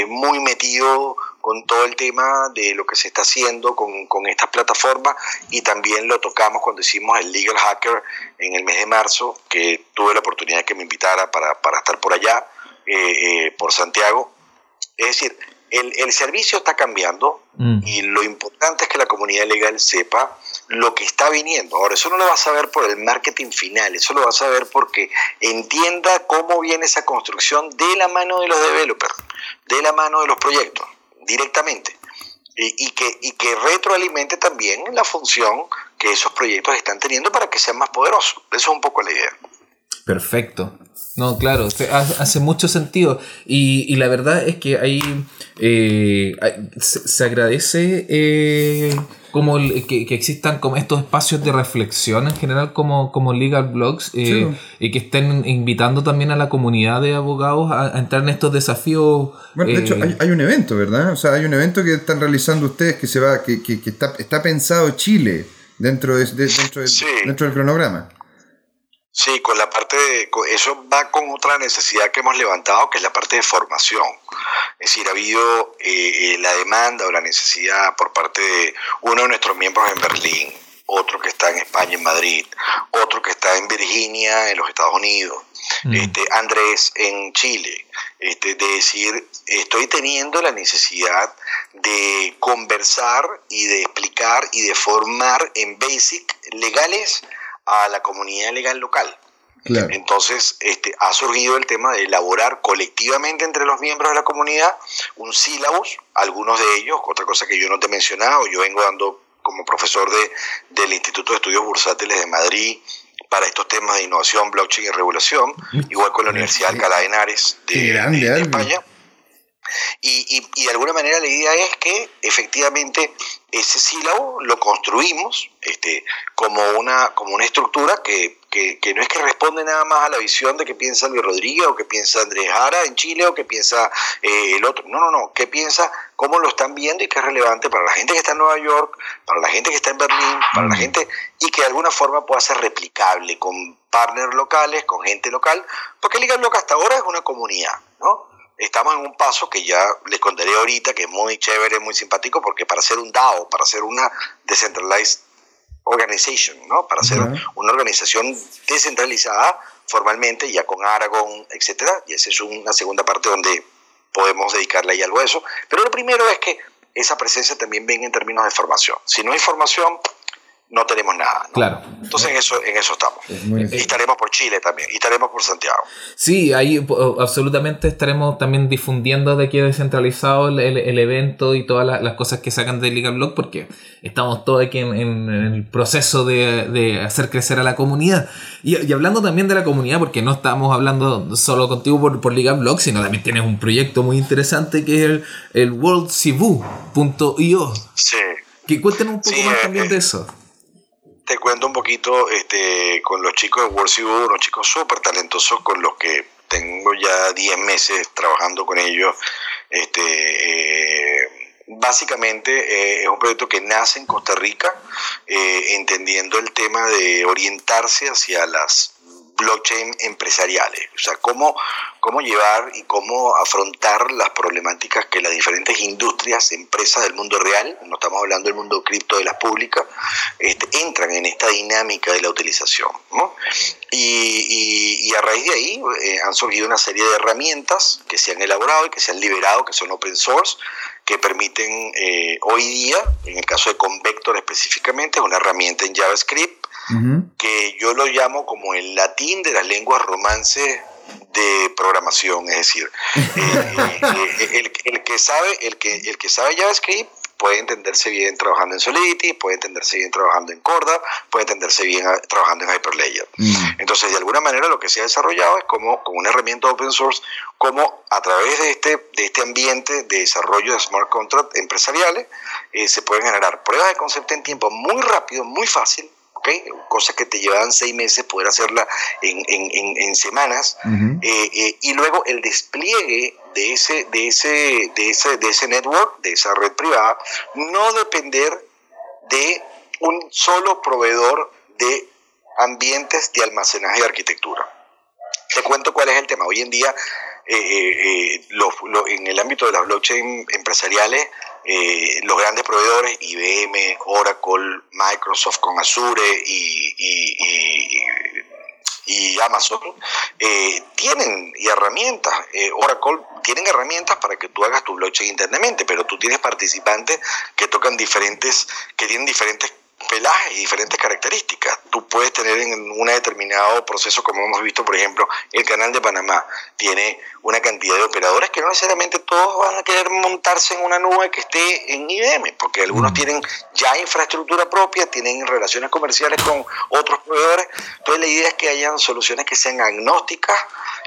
muy metido con todo el tema de lo que se está haciendo con, con estas plataformas y también lo tocamos cuando hicimos el Legal Hacker en el mes de marzo, que tuve la oportunidad de que me invitara para, para estar por allá, eh, eh, por Santiago. Es decir, el, el servicio está cambiando mm. y lo importante es que la comunidad legal sepa lo que está viniendo. Ahora, eso no lo va a saber por el marketing final, eso lo va a saber porque entienda cómo viene esa construcción de la mano de los developers, de la mano de los proyectos directamente y, que, y que retroalimente también la función que esos proyectos están teniendo para que sean más poderosos. Eso es un poco la idea. Perfecto. No, claro, hace mucho sentido. Y, la verdad es que ahí eh, se, agradece eh, como que, existan como estos espacios de reflexión en general como, como legal blogs eh, y que estén invitando también a la comunidad de abogados a, entrar en estos desafíos. Bueno, de hecho hay, un evento, ¿verdad? O sea, hay un evento que están realizando ustedes que se va, que, que, está, está pensado Chile dentro, de, dentro, dentro del cronograma. Sí, con la parte de, eso va con otra necesidad que hemos levantado, que es la parte de formación. Es decir, ha habido eh, eh, la demanda o la necesidad por parte de uno de nuestros miembros en Berlín, otro que está en España, en Madrid, otro que está en Virginia, en los Estados Unidos, mm. este, Andrés en Chile, este, de decir, estoy teniendo la necesidad de conversar y de explicar y de formar en basic legales a la comunidad legal local. Entonces, este, ha surgido el tema de elaborar colectivamente entre los miembros de la comunidad un sílabus, algunos de ellos, otra cosa que yo no te he mencionado, yo vengo dando como profesor de, del Instituto de Estudios Bursátiles de Madrid para estos temas de innovación, blockchain y regulación, igual con la Universidad de Alcalá de Henares de, España. Y, y, de alguna manera la idea es que efectivamente ese sílabo lo construimos este, como, una, como una estructura que, que, no es que responde nada más a la visión de que piensa Luis Rodríguez o que piensa Andrés Jara en Chile o que piensa eh, el otro. No, no, no, que piensa cómo lo están viendo y que es relevante para la gente que está en Nueva York, para la gente que está en Berlín, para la gente y que de alguna forma pueda ser replicable con partners locales, con gente local, porque Liga Block hasta ahora es una comunidad, ¿no? Estamos en un paso que ya les contaré ahorita, que es muy chévere, muy simpático, porque para hacer un DAO, para hacer una Decentralized Organization, ¿no? para hacer una organización descentralizada formalmente, ya con Aragon, etcétera, y esa es una segunda parte donde podemos dedicarle ahí algo a eso. Pero lo primero es que esa presencia también venga en términos de formación. Si no hay formación, no tenemos nada. Claro. Entonces en eso, en eso estamos. y estaremos por Chile también, y estaremos por Santiago. Sí, ahí absolutamente estaremos también difundiendo de aquí descentralizado el, el, evento y todas las, cosas que sacan de Liga Blog, porque estamos todos aquí en, el proceso de, de, hacer crecer a la comunidad. Y, hablando también de la comunidad, porque no estamos hablando solo contigo por, por Liga Blog, sino también tienes un proyecto muy interesante que es el, el worldcivu.io. Sí. Que cuéntenos un poco más también de eso te cuento un poquito este, con los chicos de World unos chicos súper talentosos con los que tengo ya 10 meses trabajando con ellos. Este, eh, básicamente eh, es un proyecto que nace en Costa Rica, eh, entendiendo el tema de orientarse hacia las blockchain empresariales, o sea, cómo, cómo llevar y cómo afrontar las problemáticas que las diferentes industrias, empresas del mundo real, no estamos hablando del mundo cripto de las públicas, este, entran en esta dinámica de la utilización. Y, a raíz de ahí eh, han surgido una serie de herramientas que se han elaborado y que se han liberado, que son open source, que permiten eh, hoy día, en el caso de Convector específicamente, es una herramienta en JavaScript, que yo lo llamo como el latín de las lenguas romances de programación, es decir, eh, eh, el, que sabe, el que, el que sabe JavaScript puede entenderse bien trabajando en Solidity, puede entenderse bien trabajando en Corda, puede entenderse bien ah, trabajando en Hyperledger. Entonces, de alguna manera lo que se ha desarrollado es como con una herramienta open source, como a través de este, de este ambiente de desarrollo de smart contracts empresariales, eh, se pueden generar pruebas de concepto en tiempo muy rápido, muy fácil, cosas que te llevaban seis meses, poder hacerla en, en, en, semanas, eh, eh, y luego el despliegue de ese, de, ese, de, ese, de ese network, de esa red privada, no depender de un solo proveedor de ambientes de almacenaje y arquitectura. Te cuento cuál es el tema. Hoy en día, eh, en el ámbito de las blockchain empresariales, eh, los grandes proveedores, IBM, Oracle, Microsoft con Azure y, y, Amazon, eh, tienen herramientas. Eh, Oracle tienen herramientas para que tú hagas tu blockchain internamente, pero tú tienes participantes que tocan diferentes, que tienen diferentes pelaje y diferentes características. Tú puedes tener en un determinado proceso, como hemos visto, por ejemplo, el canal de Panamá tiene una cantidad de operadores que no necesariamente todos van a querer montarse en una nube que esté en IBM, porque algunos mm. tienen ya infraestructura propia, tienen relaciones comerciales con otros proveedores. Entonces la idea es que hayan soluciones que sean agnósticas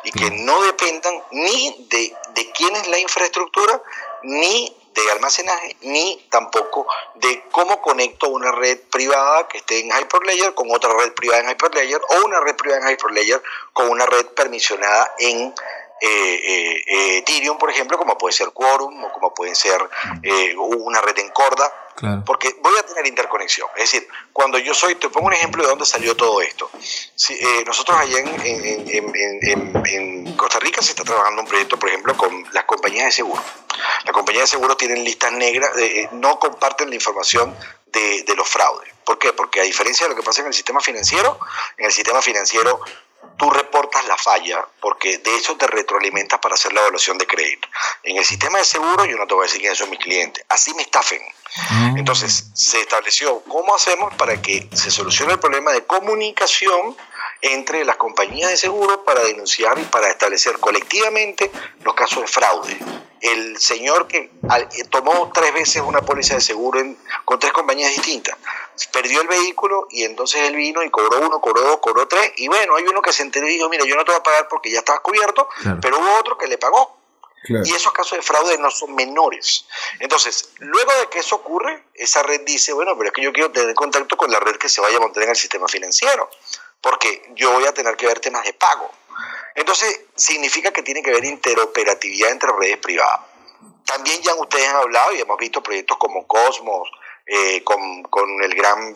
y que mm. no dependan ni de, de quién es la infraestructura, ni de almacenaje ni tampoco de cómo conecto una red privada que esté en Hyperledger con otra red privada en Hyperledger o una red privada en Hyperledger con una red permisionada en eh, eh, eh, Ethereum, por ejemplo, como puede ser Quorum o como puede ser una red en Corda. Porque voy a tener interconexión. Es decir, cuando yo soy, te pongo un ejemplo de dónde salió todo esto. nosotros allá en, Costa Rica se está trabajando un proyecto, por ejemplo, con las compañías de seguro. Las compañías de seguro tienen listas negras, no comparten la información de, los fraudes. ¿Por qué? Porque a diferencia de lo que pasa en el sistema financiero, en el sistema financiero tú reportas la falla porque de eso te retroalimentas para hacer la evaluación de crédito. En el sistema de seguro yo no te voy a decir quiénes son mis clientes, así me estafen. Ah. Entonces se estableció cómo hacemos para que se solucione el problema de comunicación entre las compañías de seguro para denunciar y para establecer colectivamente los casos de fraude. El señor que tomó tres veces una póliza de seguro con tres compañías distintas, perdió el vehículo y entonces él vino y cobró uno, cobró dos, cobró tres. Y bueno, hay uno que se enteró y dijo, mira, yo no te voy a pagar porque ya estabas cubierto, pero hubo otro que le pagó. Y esos casos de fraude no son menores. Entonces, luego de que eso ocurre, esa red dice, bueno, pero es que yo quiero tener contacto con la red que se vaya a mantener en el sistema financiero, porque yo voy a tener que ver temas de pago. Entonces, significa que tiene que haber interoperatividad entre redes privadas. También ya ustedes han hablado y hemos visto proyectos como Cosmos, eh, con, con, el gran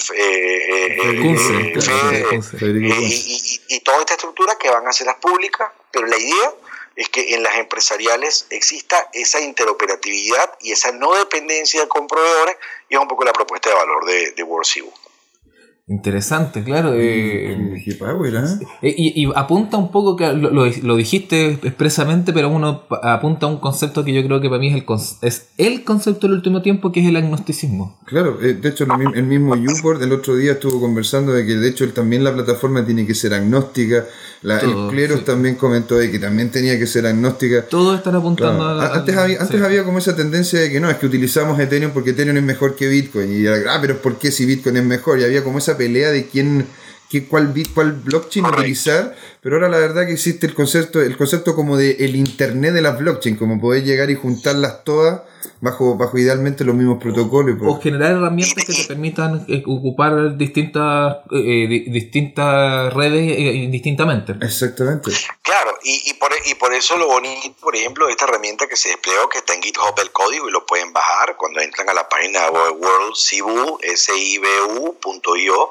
y, toda esta estructura que van a ser las públicas, pero la idea es que en las empresariales exista esa interoperatividad y esa no dependencia con proveedores y es un poco la propuesta de valor de, de Interesante, claro. Eh, eh, y, y, apunta un poco, que lo, lo, dijiste expresamente, pero uno apunta a un concepto que yo creo que para mí es el, es el concepto del último tiempo, que es el agnosticismo. Claro, eh, de hecho el mismo YouPort el otro día estuvo conversando de que de hecho también la plataforma tiene que ser agnóstica. La, el Cleros también comentó de que también tenía que ser agnóstica. Todos están apuntando a Antes, había, antes había como esa tendencia de que no, es que utilizamos Ethereum porque Ethereum es mejor que Bitcoin. Y ah, pero ¿por qué si Bitcoin es mejor? Y había como esa pelea de quién, qué, cuál, cuál blockchain utilizar, pero ahora la verdad que existe el concepto, el concepto como de el internet de las blockchain, como poder llegar y juntarlas todas bajo, bajo idealmente los mismos protocolos. O generar herramientas que te permitan eh, ocupar distintas, eh, eh, distintas redes indistintamente. Exactamente. Claro, y, y, por, y por eso lo bonito, por ejemplo, esta herramienta que se desplegó, que está en GitHub el código y lo pueden bajar cuando entran a la página de worldcibu.io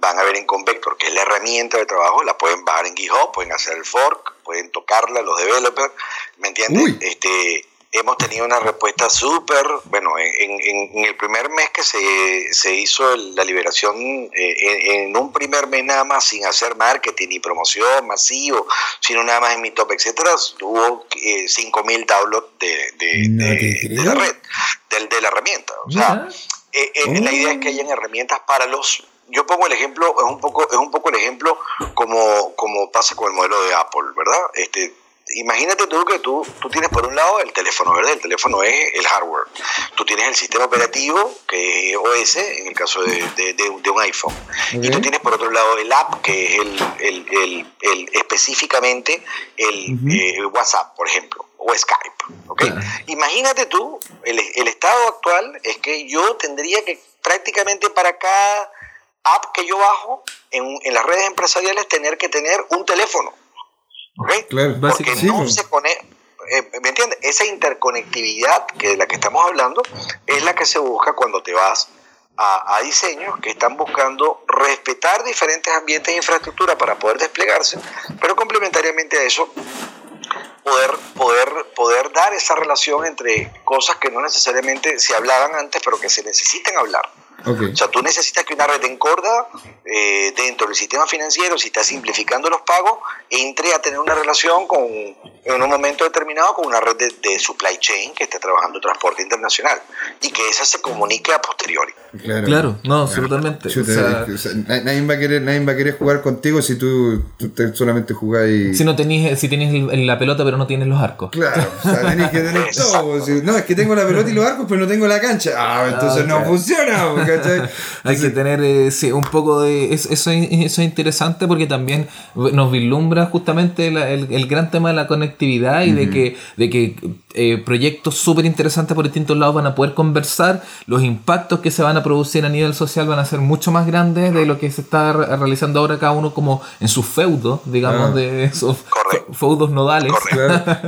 van a ver en Convector, que es la herramienta de trabajo, la pueden bajar en GitHub, pueden hacer el fork, pueden tocarla los developers, ¿me entiendes? Este, hemos tenido una respuesta súper, bueno, en, en, el primer mes que se, se hizo la liberación, eh, en, un primer mes nada más, sin hacer marketing ni promoción masivo, sino nada más en mi top, etcétera, hubo eh, 5.000 downloads de, de, la red, de, la herramienta. O sea, eh, eh, la idea es que hayan herramientas para los yo pongo el ejemplo, es un poco, es un poco el ejemplo como, como pasa con el modelo de Apple, ¿verdad? Este, imagínate tú que tú, tú tienes por un lado el teléfono, ¿verdad? El teléfono es el hardware. Tú tienes el sistema operativo, que es OS, en el caso de, de, un iPhone. Y tú tienes por otro lado el app, que es el, el, el, específicamente el eh, WhatsApp, por ejemplo, o Skype. ¿okay? Imagínate tú, el, el estado actual es que yo tendría que prácticamente para cada app que yo bajo en, en las redes empresariales tener que tener un teléfono. ¿okay? Porque no se conecta. Eh, ¿Me entiendes? Esa interconectividad que de la que estamos hablando es la que se busca cuando te vas a, a, diseños que están buscando respetar diferentes ambientes e infraestructura para poder desplegarse, pero complementariamente a eso poder, poder, poder dar esa relación entre cosas que no necesariamente se hablaban antes, pero que se necesitan hablar. O sea, tú necesitas que una red encorda eh, dentro del sistema financiero, si está simplificando los pagos, entre a tener una relación con, en un momento determinado con una red de, supply chain que esté trabajando transporte internacional y que esa se comunique a posteriori. Claro, no, absolutamente. nadie, va a querer, nadie va a querer jugar contigo si tú, solamente jugáis. Si no tenés, si tienes la pelota pero no tienes los arcos. Claro, o sea, tenés que tener todo. No, es que tengo la pelota y los arcos, pero no tengo la cancha. Ah, entonces ah, no funciona. Hay que tener eh, un poco de... Eso, eso, es interesante porque también nos vislumbra justamente el, gran tema de la conectividad y de que, de que eh, proyectos súper interesantes por distintos lados van a poder conversar, los impactos que se van a producir a nivel social van a ser mucho más grandes de lo que se está realizando ahora cada uno como en sus feudos, digamos, ah. de esos feudos nodales.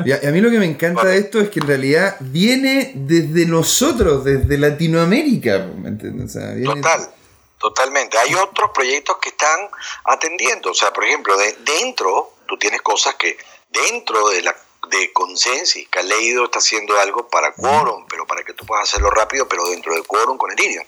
Y, a, mí lo que me encanta de esto es que en realidad viene desde nosotros, desde Latinoamérica, ¿me entiendes? Total, totalmente. Hay otros proyectos que están atendiendo. O sea, por ejemplo, de, dentro, tú tienes cosas que dentro de la de Consensi, Caleido está haciendo algo para Quorum, pero para que tú puedas hacerlo rápido, pero dentro de Quorum con Ethereum.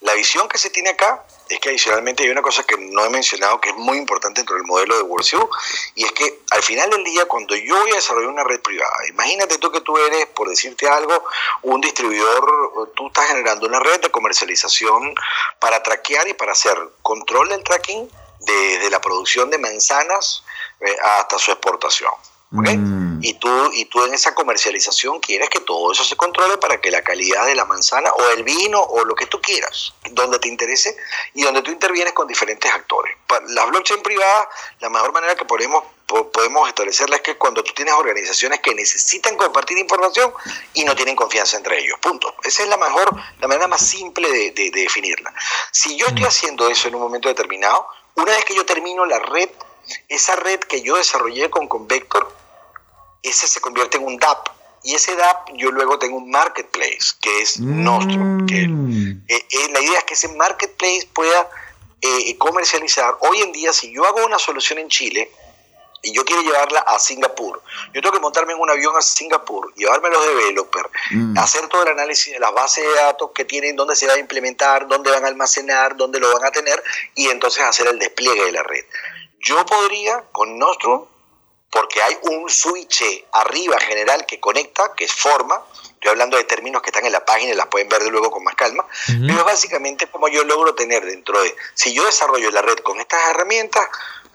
La visión que se tiene acá es que adicionalmente hay una cosa que no he mencionado que es muy importante dentro del modelo de WorldCube y es que al final del día cuando yo voy a desarrollar una red privada, imagínate tú que tú eres, por decirte algo, un distribuidor, tú estás generando una red de comercialización para traquear y para hacer control del tracking desde la producción de manzanas eh, hasta su exportación. Mm. Y, tú, y tú en esa comercialización quieres que todo eso se controle para que la calidad de la manzana o el vino o lo que tú quieras, donde te interese y donde tú intervienes con diferentes actores. Las blockchain privadas, la mejor manera que podemos podemos establecerla es que cuando tú tienes organizaciones que necesitan compartir información y no tienen confianza entre ellos, punto. Esa es la mejor, la manera más simple de, de definirla. Si yo estoy mm. haciendo eso en un momento determinado, una vez que yo termino la red, esa red que yo desarrollé con Convector, ese se convierte en un DAP. Y ese DAP yo luego tengo un marketplace, que es nuestro. Que, mm. eh, eh, la idea es que ese marketplace pueda eh, comercializar. Hoy en día, si yo hago una solución en Chile, y yo quiero llevarla a Singapur. Yo tengo que montarme en un avión a Singapur, llevarme los developers, mm. hacer todo el análisis de las bases de datos que tienen, dónde se va a implementar, dónde van a almacenar, dónde lo van a tener y entonces hacer el despliegue de la red. Yo podría con Nostrum, porque hay un switch arriba general que conecta, que es forma, estoy hablando de términos que están en la página y las pueden ver de luego con más calma, pero básicamente como yo logro tener dentro de, si yo desarrollo la red con estas herramientas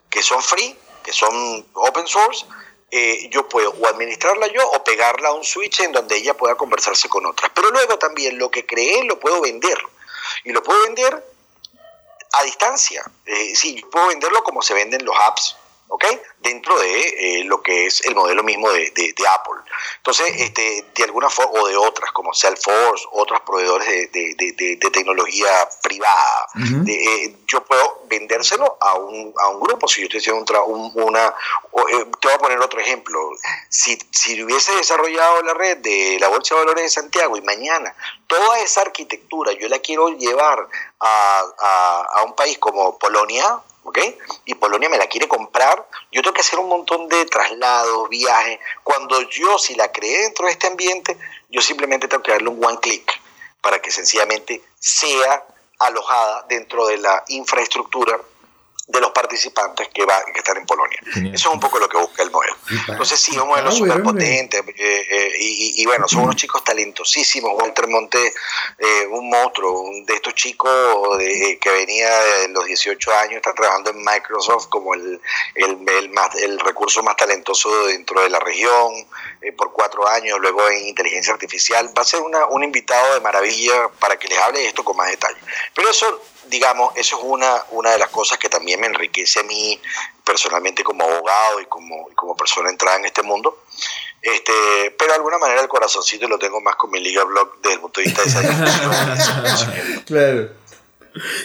que son free, que son open source, eh, yo puedo o administrarla yo o pegarla a un switch en donde ella pueda conversarse con otras. Pero luego también lo que creé lo puedo vender. Y lo puedo vender a distancia. Eh, sí, puedo venderlo como se venden los apps ¿ok? Dentro de eh, lo que es el modelo mismo de, de, Apple. Entonces, este, de alguna forma, o de otras, como Salesforce, otros proveedores de, tecnología privada, eh, yo puedo vendérselo a un, a un grupo. Si yo estoy haciendo un, una... Eh, te voy a poner otro ejemplo. Si, si hubiese desarrollado la red de la Bolsa de Valores de Santiago y mañana toda esa arquitectura yo la quiero llevar a, a, a un país como Polonia, ¿ok? Y Polonia me la quiere comprar, yo tengo que hacer un montón de traslados, viajes. Cuando yo, si la creé dentro de este ambiente, yo simplemente tengo que darle un one click para que sencillamente sea alojada dentro de la infraestructura de los participantes que, va, que están en Polonia. Eso es un poco lo que busca el modelo. Entonces sí, un modelo súper potente eh, eh, y, bueno, son unos chicos talentosísimos. Walter Monte, eh, un monstruo, de estos chicos de, que venía de los 18 años, está trabajando en Microsoft como el, el, el, recurso más talentoso dentro de la región por cuatro años, luego en inteligencia artificial. Va a ser una, un invitado de maravilla para que les hable de esto con más detalle. Pero eso digamos, eso es una, una de las cosas que también me enriquece a mí personalmente como abogado y como, como persona entrada en este mundo. Este, pero de alguna manera el corazoncito lo tengo más con mi Liga Blog desde el punto de vista de esa Claro.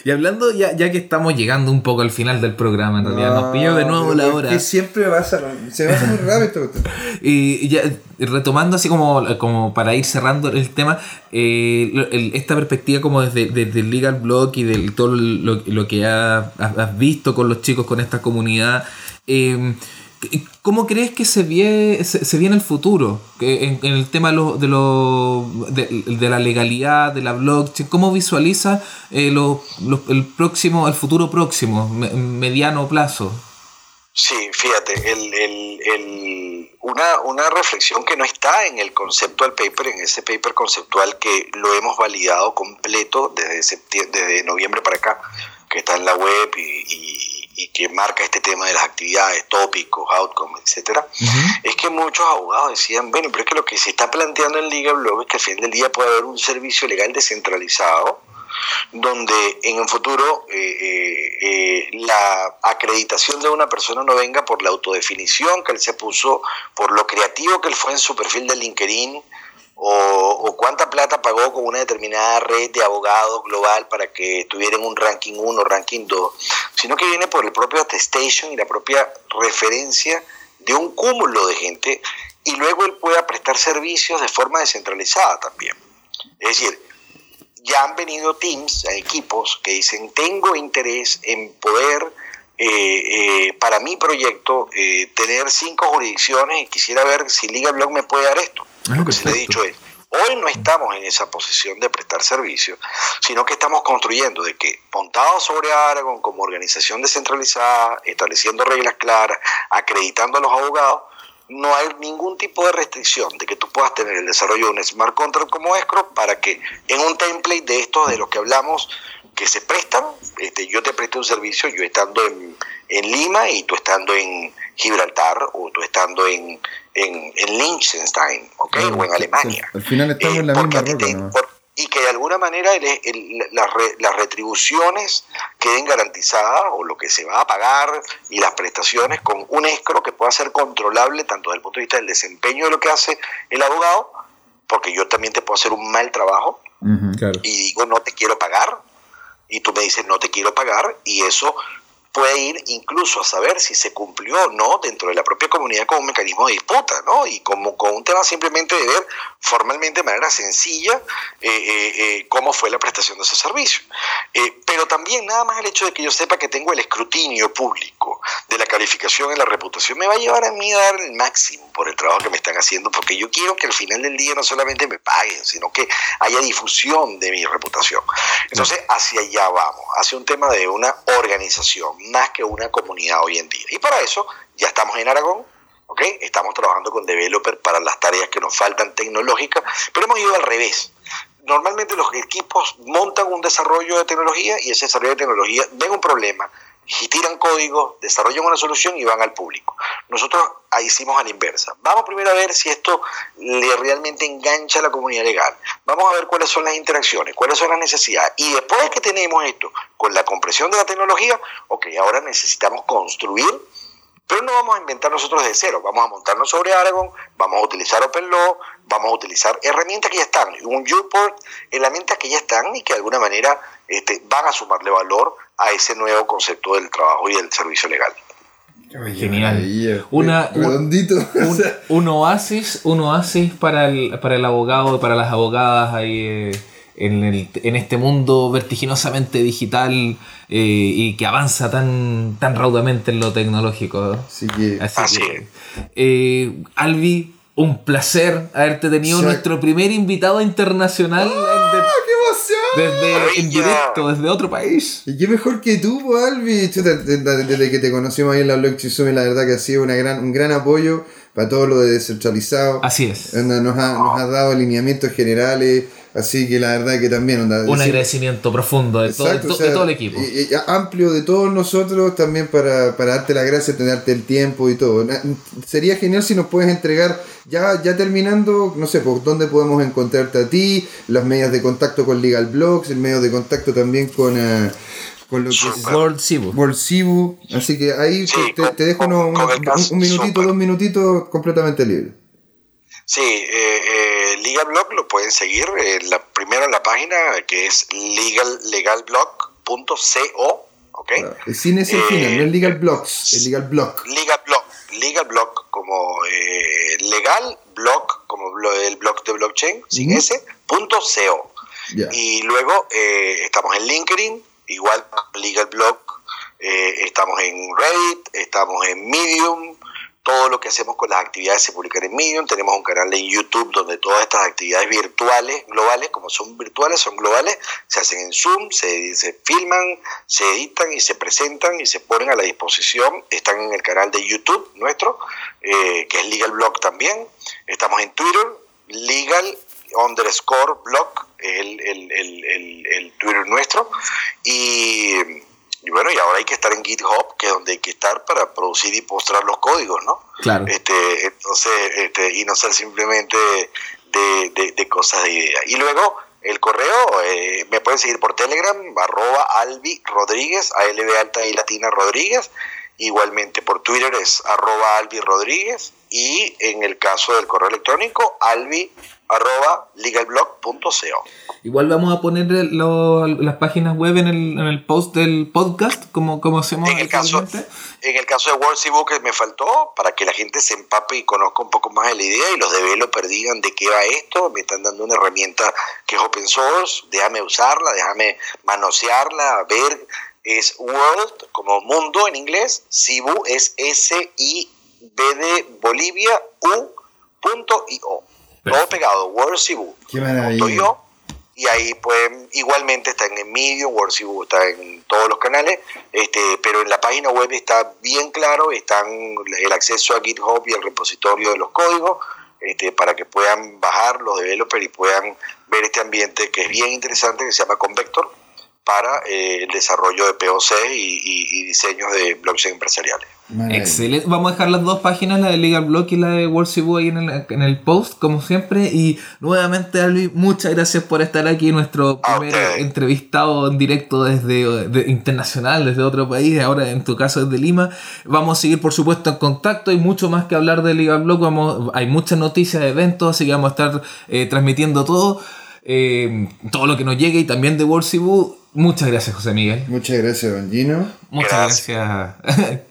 Y hablando, ya, ya que estamos llegando un poco al final del programa, en realidad, nos pilló de nuevo la hora. Que siempre va a ser, se va a hacer muy rápido y ya retomando así como, como para ir cerrando el tema, eh, esta perspectiva como desde, desde, el Legal Blog y de todo lo, lo que has, has, visto con los chicos, con esta comunidad, eh, ¿Cómo crees que se, viene, se, viene el futuro en, el tema de, lo, de, lo, de, la legalidad, de la blockchain? ¿Cómo visualiza eh, el próximo, el futuro próximo, mediano plazo? Sí, fíjate, el, el, el, una, una reflexión que no está en el concepto del paper, en ese paper conceptual que lo hemos validado completo desde, desde noviembre para acá, que está en la web y que marca este tema de las actividades, tópicos, outcomes, etcétera, es que muchos abogados decían, bueno, pero es que lo que se está planteando en Liga Blog es que al fin del día puede haber un servicio legal descentralizado donde en un futuro eh, eh, eh, la acreditación de una persona no venga por la autodefinición que él se puso, por lo creativo que él fue en su perfil de LinkedIn, o, cuánta plata pagó con una determinada red de abogados global para que tuvieran un ranking 1, ranking 2, sino que viene por el propio attestation y la propia referencia de un cúmulo de gente y luego él pueda prestar servicios de forma descentralizada también. Es decir, ya han venido teams, equipos que dicen, tengo interés en poder, eh, eh, para mi proyecto, eh, tener cinco jurisdicciones y quisiera ver si Liga Blog me puede dar esto. Lo que se le ha dicho es, hoy no estamos en esa posición de prestar servicio, sino que estamos construyendo de que montado sobre Aragon como organización descentralizada, estableciendo reglas claras, acreditando a los abogados, no hay ningún tipo de restricción de que tú puedas tener el desarrollo de un smart contract como escrow para que en un template de estos de los que hablamos que se prestan, este, yo te presto un servicio, yo estando en, en Lima y tú estando en Gibraltar o tú estando en, en, en Liechtenstein, ¿ok? o en Alemania. Al final estamos en la eh, misma y que de alguna manera las, retribuciones queden garantizadas o lo que se va a pagar y las prestaciones con un escro que pueda ser controlable tanto desde el punto de vista del desempeño de lo que hace el abogado, porque yo también te puedo hacer un mal trabajo y digo no te quiero pagar y tú me dices no te quiero pagar y eso puede ir incluso a saber si se cumplió o no dentro de la propia comunidad como un mecanismo de disputa, ¿no? Y como con un tema simplemente de ver formalmente de manera sencilla eh, eh, eh, cómo fue la prestación de ese servicio. pero también nada más el hecho de que yo sepa que tengo el escrutinio público de la calificación en la reputación me va a llevar a mí a dar el máximo por el trabajo que me están haciendo, porque yo quiero que al final del día no solamente me paguen, sino que haya difusión de mi reputación. Entonces, hacia allá vamos, hacia un tema de una organización más que una comunidad hoy en día. Y para eso ya estamos en Aragón, ¿ok? Estamos trabajando con developer para las tareas que nos faltan tecnológicas, pero hemos ido al revés. Normalmente los equipos montan un desarrollo de tecnología y ese desarrollo de tecnología ven un problema, y tiran código, desarrollan una solución y van al público. Nosotros hicimos a la inversa. Vamos primero a ver si esto le realmente engancha a la comunidad legal. Vamos a ver cuáles son las interacciones, cuáles son las necesidades. Y después de que tenemos esto con la compresión de la tecnología, ok, ahora necesitamos construir pero no vamos a inventar nosotros de cero, vamos a montarnos sobre Aragon, vamos a utilizar OpenLaw, vamos a utilizar herramientas que ya están, un Uport, herramientas que ya están y que de alguna manera este, van a sumarle valor a ese nuevo concepto del trabajo y del servicio legal. Genial. Una, un, oasis, un oasis para el, para el abogado, para las abogadas ahí eh, en, el, en este mundo vertiginosamente digital eh, y que avanza tan, tan raudamente en lo tecnológico. Así que, Así eh, Albi, un placer haberte tenido nuestro primer invitado internacional. ¡Ah, desde en directo, desde otro país. Y qué mejor que tú, Albi. desde que te conocimos ahí en la Blockchain la verdad que ha sido una gran, un gran apoyo para todo lo de descentralizado. Así es. Nos ha, nos ha dado alineamientos generales Así que la verdad que también... un agradecimiento profundo de, todo, todo, el equipo. Y, amplio de todos nosotros también para, para darte las gracias, tenerte el tiempo y todo. Sería genial si nos puedes entregar, ya, ya terminando, no sé, por dónde podemos encontrarte a ti, las medios de contacto con Legal Blogs, el medio de contacto también con... Uh, con lo que es World Cibu. World Cibu. Así que ahí te, dejo un, minutito, dos minutitos completamente libre. Sí, eh, eh, LegalBlog lo pueden seguir en la, primero en la página que es legal, legalblog.co. ¿okay? Ah, sin ese final, no es LegalBlogs, es LegalBlog. LegalBlog, LegalBlog como eh, legal, blog como el blog de blockchain, sin ese, punto .co. Y luego eh, estamos en LinkedIn, igual LegalBlog, eh, estamos en Reddit, estamos en Medium, todo lo que hacemos con las actividades se publica en Medium, tenemos un canal en YouTube donde todas estas actividades virtuales, globales, como son virtuales, son globales, se hacen en Zoom, se, se filman, se editan y se presentan y se ponen a la disposición, están en el canal de YouTube nuestro, eh, que es Legal Blog también, estamos en Twitter, Legal underscore blog, el, el, el, el Twitter nuestro, y y bueno, y ahora hay que estar en GitHub, que es donde hay que estar para producir y postrar los códigos, ¿no? Claro. Este, entonces, este, y no ser simplemente de, de, cosas de idea. Y luego, el correo, eh, me pueden seguir por Telegram, arroba Albi Rodríguez, ALB alta y latina Rodríguez. Igualmente por Twitter es arroba Albi Rodríguez. Y en el caso del correo electrónico, albi arroba legalblog.co. Igual vamos a poner las páginas web en el, en el, post del podcast, como, como hacemos en el caso En el caso de World Book me faltó para que la gente se empape y conozca un poco más de la idea y los developers digan de qué va esto. Me están dando una herramienta que es open source, déjame usarla, déjame manosearla, ver. Es World como mundo en inglés, Cibu es S-I-B de Bolivia, U.io. Todo pegado, World Qué maravilla. y ahí pueden, igualmente está en Medium, World está en todos los canales, este, pero en la página web está bien claro, están el acceso a GitHub y el repositorio de los códigos, este, para que puedan bajar los developers y puedan ver este ambiente que es bien interesante, que se llama Convector, para eh, el desarrollo de POC y, diseños de blockchain empresariales. Excelente. Vamos a dejar las dos páginas, la de Legal Block y la de World ahí en el, en el post, como siempre. Y nuevamente, Alvi, muchas gracias por estar aquí, nuestro primer entrevistado en directo desde internacional, desde otro país, ahora en tu caso desde Lima. Vamos a seguir, por supuesto, en contacto. Hay mucho más que hablar de Legal Block. Vamos, hay muchas noticias de eventos, así que vamos a estar eh, transmitiendo todo. Eh, todo lo que nos llegue y también de World Muchas gracias, José Miguel. Muchas gracias, don Gino. Muchas gracias.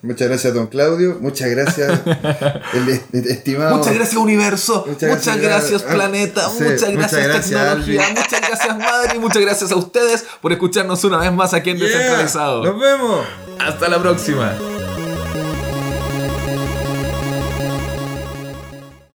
Muchas gracias, don Claudio. Muchas gracias, el estimado. Muchas gracias, universo. Muchas, gracias, ah, planeta. muchas, gracias, tecnología. muchas gracias, madre. Y muchas gracias a ustedes por escucharnos una vez más aquí en Descentralizado. Nos vemos. Hasta la próxima.